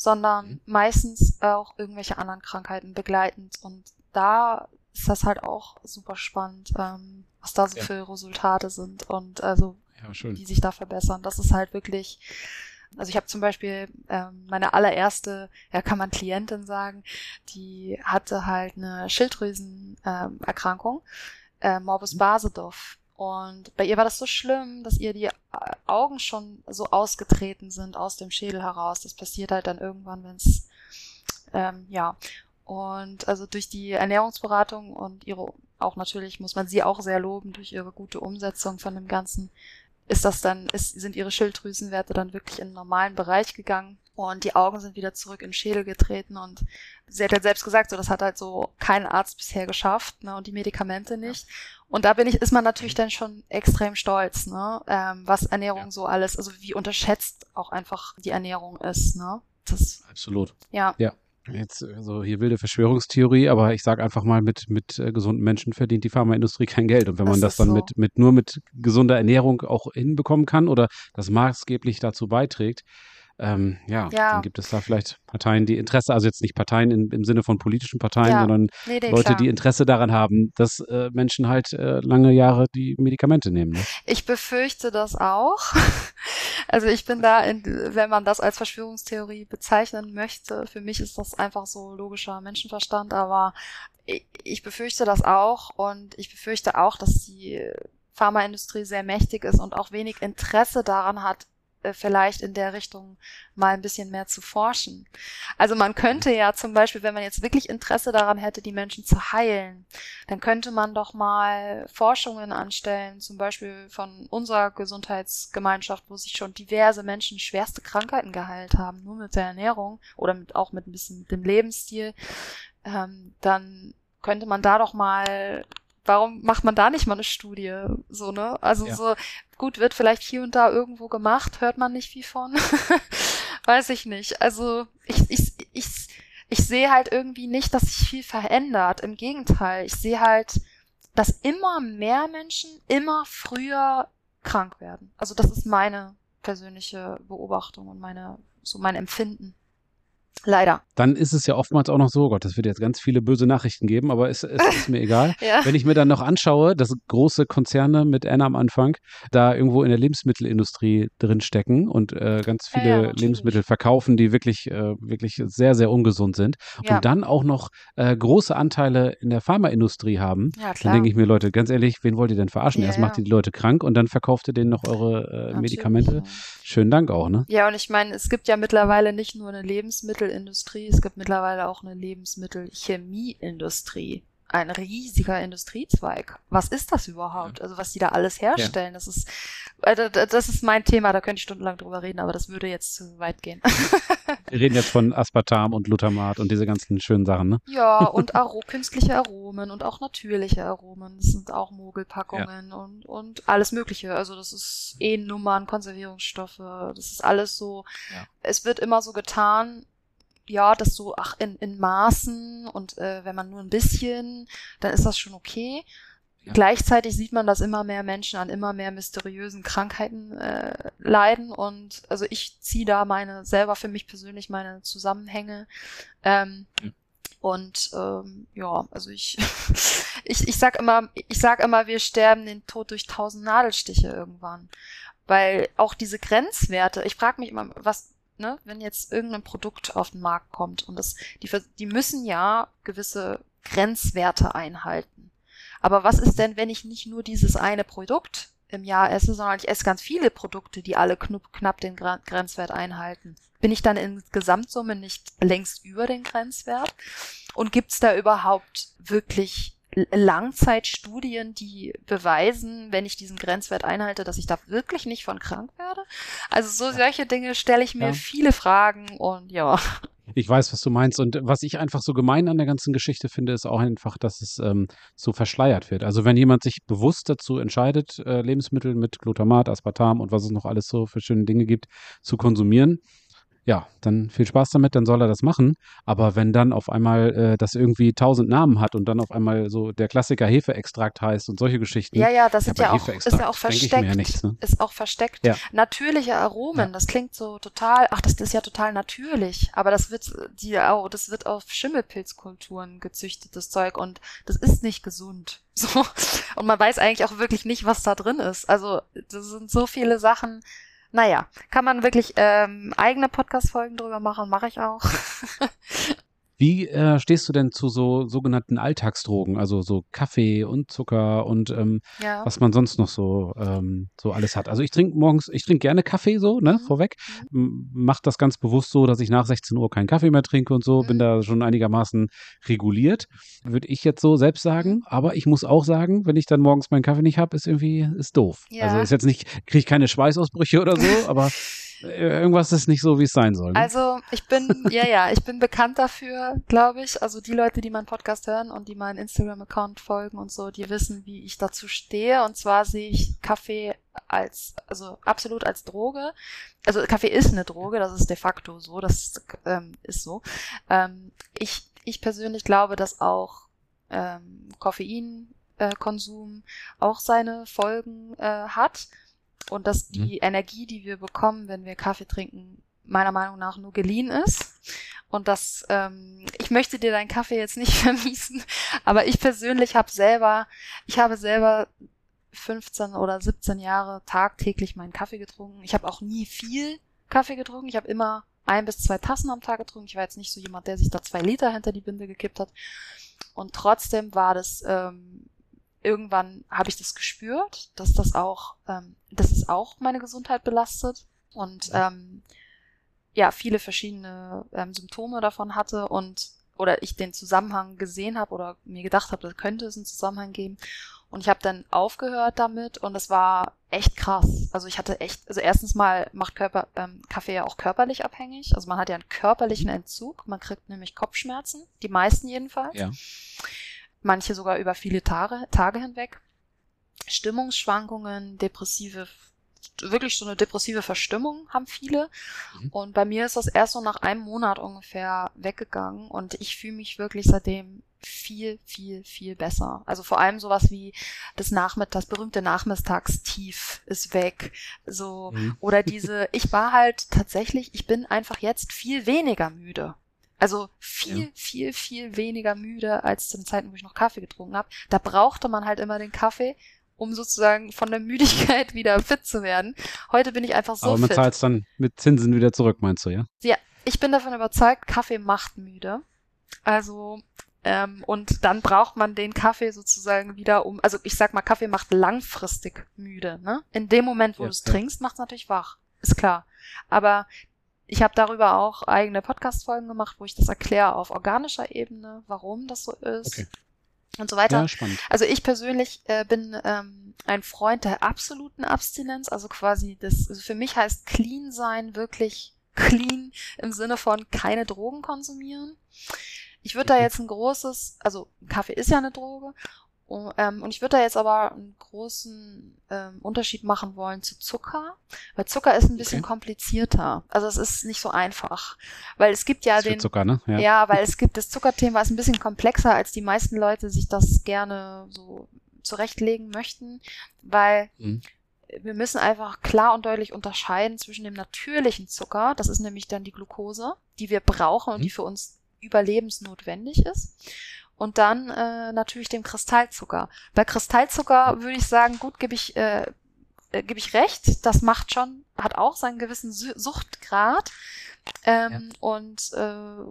sondern mhm. meistens auch irgendwelche anderen Krankheiten begleitend. Und da ist das halt auch super spannend, ähm, was da so ja. für Resultate sind und also ja, die sich da verbessern. Das ist halt wirklich, also ich habe zum Beispiel ähm, meine allererste, ja kann man Klientin sagen, die hatte halt eine Schilddrüsenerkrankung, äh, Morbus mhm. Basedow. Und bei ihr war das so schlimm, dass ihr die äh, Augen schon so ausgetreten sind aus dem Schädel heraus. Das passiert halt dann irgendwann, wenn es, ähm, ja. Und also durch die Ernährungsberatung und ihre, auch natürlich muss man sie auch sehr loben, durch ihre gute Umsetzung von dem Ganzen, ist das dann, ist, sind ihre Schilddrüsenwerte dann wirklich in den normalen Bereich gegangen und die Augen sind wieder zurück in den Schädel getreten und sie hat halt selbst gesagt, so das hat halt so kein Arzt bisher geschafft, ne, und die Medikamente nicht. Ja. Und da bin ich, ist man natürlich dann schon extrem stolz, ne, ähm, was Ernährung ja. so alles, also wie unterschätzt auch einfach die Ernährung ist, ne. Das, Absolut. Ja. Ja. Jetzt also hier wilde Verschwörungstheorie, aber ich sage einfach mal, mit, mit äh, gesunden Menschen verdient die Pharmaindustrie kein Geld. Und wenn das man das dann so. mit, mit nur mit gesunder Ernährung auch hinbekommen kann oder das maßgeblich dazu beiträgt, ähm, ja, ja, dann gibt es da vielleicht Parteien, die Interesse, also jetzt nicht Parteien in, im Sinne von politischen Parteien, ja. sondern nee, nee, Leute, klar. die Interesse daran haben, dass äh, Menschen halt äh, lange Jahre die Medikamente nehmen. Ne? Ich befürchte das auch. also ich bin da, in, wenn man das als Verschwörungstheorie bezeichnen möchte, für mich ist das einfach so logischer Menschenverstand, aber ich, ich befürchte das auch und ich befürchte auch, dass die Pharmaindustrie sehr mächtig ist und auch wenig Interesse daran hat, vielleicht in der Richtung mal ein bisschen mehr zu forschen. Also man könnte ja zum Beispiel, wenn man jetzt wirklich Interesse daran hätte, die Menschen zu heilen, dann könnte man doch mal Forschungen anstellen, zum Beispiel von unserer Gesundheitsgemeinschaft, wo sich schon diverse Menschen schwerste Krankheiten geheilt haben, nur mit der Ernährung oder mit, auch mit ein bisschen dem Lebensstil. Ähm, dann könnte man da doch mal warum macht man da nicht mal eine Studie? So, ne? Also ja. so, gut, wird vielleicht hier und da irgendwo gemacht, hört man nicht viel von. Weiß ich nicht. Also ich, ich, ich, ich sehe halt irgendwie nicht, dass sich viel verändert. Im Gegenteil, ich sehe halt, dass immer mehr Menschen immer früher krank werden. Also das ist meine persönliche Beobachtung und meine, so mein Empfinden. Leider. Dann ist es ja oftmals auch noch so, Gott, das wird jetzt ganz viele böse Nachrichten geben, aber es, es ist mir egal. ja. Wenn ich mir dann noch anschaue, dass große Konzerne mit N am Anfang da irgendwo in der Lebensmittelindustrie drinstecken und äh, ganz viele ja, ja, Lebensmittel verkaufen, die wirklich, äh, wirklich sehr, sehr ungesund sind und dann auch noch äh, große Anteile in der Pharmaindustrie haben, dann denke ich mir, Leute, ganz ehrlich, wen wollt ihr denn verarschen? Erst macht ihr die Leute krank und dann verkauft ihr denen noch eure äh, Medikamente. Schönen Dank auch, ne? Ja, und ich meine, es gibt ja mittlerweile nicht nur eine Lebensmittel Lebensmittelindustrie, es gibt mittlerweile auch eine Lebensmittelchemieindustrie. ein riesiger Industriezweig. Was ist das überhaupt? Also was die da alles herstellen, ja. das ist, äh, das ist mein Thema, da könnte ich stundenlang drüber reden, aber das würde jetzt zu weit gehen. Wir reden jetzt von Aspartam und Glutamat und diese ganzen schönen Sachen, ne? Ja, und Aro künstliche Aromen und auch natürliche Aromen. Das sind auch Mogelpackungen ja. und, und alles Mögliche. Also das ist E-Nummern, Konservierungsstoffe, das ist alles so. Ja. Es wird immer so getan, ja, das so, ach, in, in Maßen und äh, wenn man nur ein bisschen, dann ist das schon okay. Ja. Gleichzeitig sieht man, dass immer mehr Menschen an immer mehr mysteriösen Krankheiten äh, leiden und also ich ziehe da meine selber für mich persönlich meine Zusammenhänge. Ähm, ja. Und ähm, ja, also ich, ich, ich sag immer, ich sag immer, wir sterben den Tod durch tausend Nadelstiche irgendwann. Weil auch diese Grenzwerte, ich frage mich immer, was, ne, wenn jetzt irgendein Produkt auf den Markt kommt und das, die, die müssen ja gewisse Grenzwerte einhalten. Aber was ist denn, wenn ich nicht nur dieses eine Produkt im Jahr esse, sondern ich esse ganz viele Produkte, die alle knapp, knapp den Grenzwert einhalten? Bin ich dann in Gesamtsumme nicht längst über den Grenzwert? Und gibt's da überhaupt wirklich Langzeitstudien, die beweisen, wenn ich diesen Grenzwert einhalte, dass ich da wirklich nicht von krank werde? Also so solche Dinge stelle ich mir ja. viele Fragen und ja. Ich weiß, was du meinst. Und was ich einfach so gemein an der ganzen Geschichte finde, ist auch einfach, dass es ähm, so verschleiert wird. Also wenn jemand sich bewusst dazu entscheidet, äh, Lebensmittel mit Glutamat, Aspartam und was es noch alles so für schöne Dinge gibt, zu konsumieren, ja, dann viel Spaß damit, dann soll er das machen. Aber wenn dann auf einmal äh, das irgendwie tausend Namen hat und dann auf einmal so der Klassiker Hefeextrakt heißt und solche Geschichten. Ja, ja, das ja, ist, ja auch, ist ja auch versteckt. Ja nichts, ne? Ist auch versteckt. Ja. Natürliche Aromen, das klingt so total, ach, das ist ja total natürlich. Aber das wird, die, oh, das wird auf Schimmelpilzkulturen gezüchtetes Zeug und das ist nicht gesund. So. Und man weiß eigentlich auch wirklich nicht, was da drin ist. Also, das sind so viele Sachen, naja, kann man wirklich ähm, eigene Podcast-Folgen drüber machen, mache ich auch. Wie äh, stehst du denn zu so sogenannten Alltagsdrogen, also so Kaffee und Zucker und ähm, ja. was man sonst noch so ähm, so alles hat? Also ich trinke morgens, ich trinke gerne Kaffee so, ne, mhm. vorweg. Mhm. Mach das ganz bewusst so, dass ich nach 16 Uhr keinen Kaffee mehr trinke und so, mhm. bin da schon einigermaßen reguliert, würde ich jetzt so selbst sagen. Mhm. Aber ich muss auch sagen, wenn ich dann morgens meinen Kaffee nicht habe, ist irgendwie ist doof. Ja. Also ist jetzt nicht, kriege ich keine Schweißausbrüche oder so, aber irgendwas ist nicht so, wie es sein soll. Ne? Also ich bin, ja, ja, ich bin bekannt dafür, glaube ich. Also die Leute, die meinen Podcast hören und die meinen Instagram-Account folgen und so, die wissen, wie ich dazu stehe. Und zwar sehe ich Kaffee als, also absolut als Droge. Also Kaffee ist eine Droge, das ist de facto so, das ähm, ist so. Ähm, ich, ich persönlich glaube, dass auch ähm, Koffeinkonsum auch seine Folgen äh, hat und dass die mhm. Energie, die wir bekommen, wenn wir Kaffee trinken, meiner Meinung nach nur geliehen ist. Und dass ähm, ich möchte dir deinen Kaffee jetzt nicht vermiesen, aber ich persönlich habe selber, ich habe selber 15 oder 17 Jahre tagtäglich meinen Kaffee getrunken. Ich habe auch nie viel Kaffee getrunken. Ich habe immer ein bis zwei Tassen am Tag getrunken. Ich war jetzt nicht so jemand, der sich da zwei Liter hinter die Binde gekippt hat. Und trotzdem war das ähm, irgendwann habe ich das gespürt, dass das auch, ähm, dass es auch meine Gesundheit belastet und ähm, ja viele verschiedene ähm, Symptome davon hatte und oder ich den Zusammenhang gesehen habe oder mir gedacht habe, da könnte es einen Zusammenhang geben. Und ich habe dann aufgehört damit und es war echt krass. Also ich hatte echt, also erstens mal macht Körper, ähm, Kaffee ja auch körperlich abhängig. Also man hat ja einen körperlichen Entzug. Man kriegt nämlich Kopfschmerzen, die meisten jedenfalls. Ja manche sogar über viele Tage, Tage hinweg. Stimmungsschwankungen, depressive, wirklich so eine depressive Verstimmung haben viele. Mhm. Und bei mir ist das erst so nach einem Monat ungefähr weggegangen und ich fühle mich wirklich seitdem viel, viel, viel besser. Also vor allem sowas wie das Nachmittag, das berühmte Nachmittagstief ist weg. So, mhm. oder diese, ich war halt tatsächlich, ich bin einfach jetzt viel weniger müde. Also viel, ja. viel, viel weniger müde als zu den Zeiten, wo ich noch Kaffee getrunken habe. Da brauchte man halt immer den Kaffee, um sozusagen von der Müdigkeit wieder fit zu werden. Heute bin ich einfach so Aber man zahlt es dann mit Zinsen wieder zurück, meinst du, ja? Ja, ich bin davon überzeugt, Kaffee macht müde. Also, ähm, und dann braucht man den Kaffee sozusagen wieder um, also ich sag mal, Kaffee macht langfristig müde, ne? In dem Moment, wo ja, du es ja. trinkst, macht es natürlich wach. Ist klar. Aber ich habe darüber auch eigene Podcast-Folgen gemacht, wo ich das erkläre auf organischer Ebene, warum das so ist. Okay. und so weiter. Ja, spannend. Also ich persönlich äh, bin ähm, ein Freund der absoluten Abstinenz, also quasi das, also für mich heißt clean sein wirklich clean im Sinne von keine Drogen konsumieren. Ich würde da jetzt ein großes, also Kaffee ist ja eine Droge, und, ähm, und ich würde da jetzt aber einen großen ähm, Unterschied machen wollen zu Zucker, weil Zucker ist ein bisschen Okay. komplizierter. Also es ist nicht so einfach, weil es gibt ja Das den Zucker, ne? ja. weil es gibt das Zuckerthema ist ein bisschen komplexer, als die meisten Leute sich das gerne so zurechtlegen möchten, weil Mhm. wir müssen einfach klar und deutlich unterscheiden zwischen dem natürlichen Zucker, das ist nämlich dann die Glucose, die wir brauchen und Mhm. die für uns überlebensnotwendig ist. Und dann äh, natürlich dem Kristallzucker. Bei Kristallzucker würde ich sagen, gut, gebe ich, äh, äh, gebe ich recht, das macht schon, hat auch seinen gewissen Su Suchtgrad. Ähm, Und äh,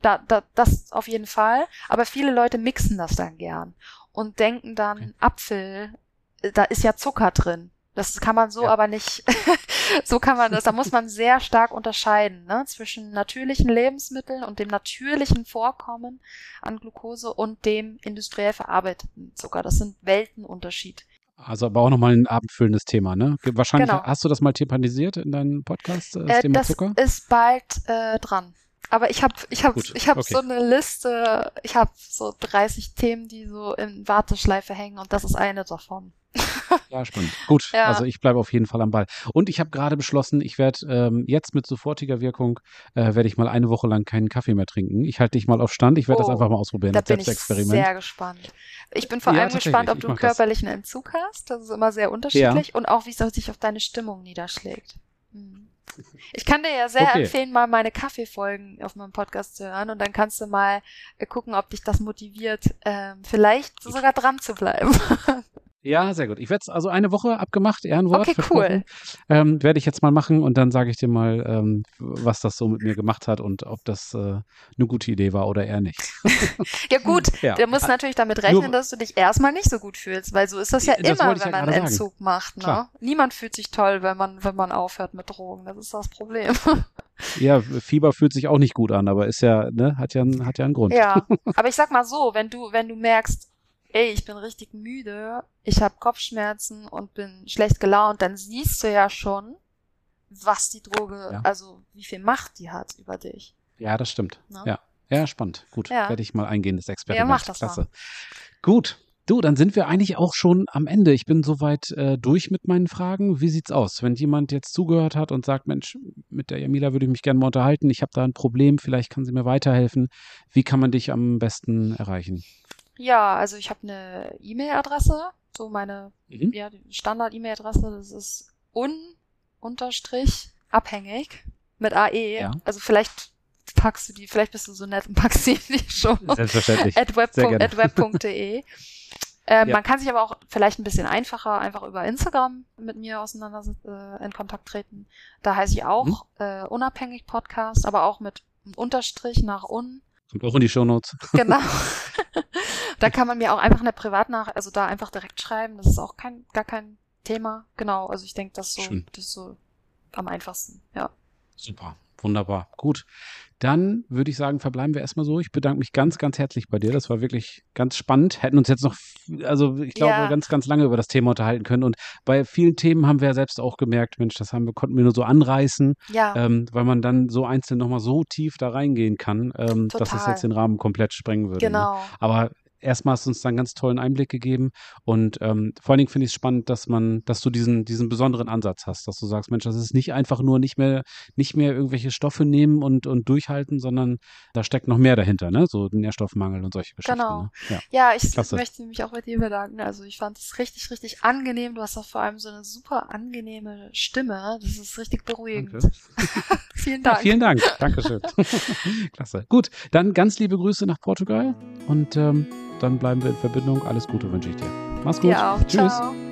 da, da, das auf jeden Fall. Aber viele Leute mixen das dann gern und denken dann, Okay. Apfel, äh, da ist ja Zucker drin. Das kann man so Ja. aber nicht, so kann man das, da muss man sehr stark unterscheiden, ne, zwischen natürlichen Lebensmitteln und dem natürlichen Vorkommen an Glucose und dem industriell verarbeiteten Zucker. Das sind Weltenunterschied. Also aber auch nochmal ein abendfüllendes Thema, ne? Wahrscheinlich Genau. hast du das mal thematisiert in deinem Podcast, äh, das Äh, Thema das Zucker? ist bald äh, dran. Aber ich habe ich hab, Gut, ich hab okay. so eine Liste, ich habe so 30 Themen, die so in Warteschleife hängen und das ist eine davon. Ja, spannend. Gut, Ja. also ich bleibe auf jeden Fall am Ball. Und ich habe gerade beschlossen, ich werde ähm, jetzt mit sofortiger Wirkung, äh, werde ich mal eine Woche lang keinen Kaffee mehr trinken. Ich halte dich mal auf Stand, ich werde das Oh, einfach mal ausprobieren Da bin ich sehr gespannt. Ich bin vor Ja, allem gespannt, ob du mach das. körperlichen Entzug hast. Das ist immer sehr unterschiedlich. Und auch, wie es sich auf deine Stimmung niederschlägt. Hm. Ich kann dir ja sehr Okay. empfehlen, mal meine Kaffeefolgen auf meinem Podcast zu hören und dann kannst du mal äh, gucken, ob dich das motiviert, ähm, vielleicht sogar dran zu bleiben. Ja, sehr gut. Ich werde es also eine Woche abgemacht, Ehrenwort. Okay, versprochen. Ähm, werde ich jetzt mal machen und dann sage ich dir mal, ähm, was das so mit mir gemacht hat und ob das äh, eine gute Idee war oder eher nicht. Ja gut, Ja. du musst natürlich damit rechnen, Nur- dass du dich erstmal nicht so gut fühlst, weil so ist das ja Das immer, wenn ja man einen sagen. Entzug macht. Ne? Klar. Niemand fühlt sich toll, wenn man, wenn man aufhört mit Drogen. Das ist das Problem. Ja, Fieber fühlt sich auch nicht gut an, aber ist ja, ne, hat ja, einen- hat ja einen Grund. ja, aber ich sag mal so, wenn du, wenn du merkst, ey, ich bin richtig müde, ich habe Kopfschmerzen und bin schlecht gelaunt, dann siehst du ja schon, was die Droge, Ja. also wie viel Macht die hat über dich. Ja, das stimmt. Ne? Ja. Ja, spannend. Gut, Ja. werde ich mal eingehen, das Experiment. mach das Klasse. Gut. Du, dann sind wir eigentlich auch schon am Ende. Ich bin soweit äh, durch mit meinen Fragen. Wie sieht's aus? Wenn jemand jetzt zugehört hat und sagt, Mensch, mit der Jamila würde ich mich gerne mal unterhalten, ich habe da ein Problem, vielleicht kann sie mir weiterhelfen. Wie kann man dich am besten erreichen? Ja, also ich habe eine E-Mail-Adresse, so meine Mhm. ja, Standard-E-Mail-Adresse, das ist un unterstrich abhängig mit AE. Ja. Also vielleicht packst du die, vielleicht bist du so nett und packst in die Show. Selbstverständlich. at web.de. Ähm, Ja. Man kann sich aber auch vielleicht ein bisschen einfacher einfach über Instagram mit mir auseinander äh, in Kontakt treten. Da heiße ich auch Mhm. äh, unabhängig Podcast, aber auch mit Unterstrich nach un. Kommt auch in die Shownotes. Genau. da kann man mir auch einfach eine Privatnachricht, also da einfach direkt schreiben. Das ist auch kein, gar kein Thema. Genau. Also ich denke, das ist so, Schön. das ist so am einfachsten. Ja. Super, wunderbar. Gut. Dann würde ich sagen, verbleiben wir erstmal so. Ich bedanke mich ganz, ganz herzlich bei dir. Das war wirklich ganz spannend. Hätten uns jetzt noch, also ich glaube, Ja. ganz, ganz lange über das Thema unterhalten können. Und bei vielen Themen haben wir ja selbst auch gemerkt, Mensch, das haben wir, konnten wir nur so anreißen, Ja. ähm, weil man dann so einzeln nochmal so tief da reingehen kann, ähm, dass es jetzt den Rahmen komplett sprengen würde. Ne? genau. Aber erstmal hast du uns da einen ganz tollen Einblick gegeben. Und ähm, vor allen Dingen finde ich es spannend, dass man, dass du diesen, diesen besonderen Ansatz hast, dass du sagst, Mensch, das ist nicht einfach nur nicht mehr, nicht mehr irgendwelche Stoffe nehmen und, und durchhalten, sondern da steckt noch mehr dahinter, ne? So Nährstoffmangel und solche Geschichten. Genau. Ne? Ja. Ja, ich Klasse. möchte mich auch bei dir bedanken. Also ich fand es richtig, richtig angenehm. Du hast auch vor allem so eine super angenehme Stimme. Das ist richtig beruhigend. Vielen Ja, Dank. vielen Dank. Dankeschön. Klasse. Gut, dann ganz liebe Grüße nach Portugal und ähm, dann bleiben wir in Verbindung. Alles Gute wünsche ich dir. Mach's gut. Tschüss. Ciao.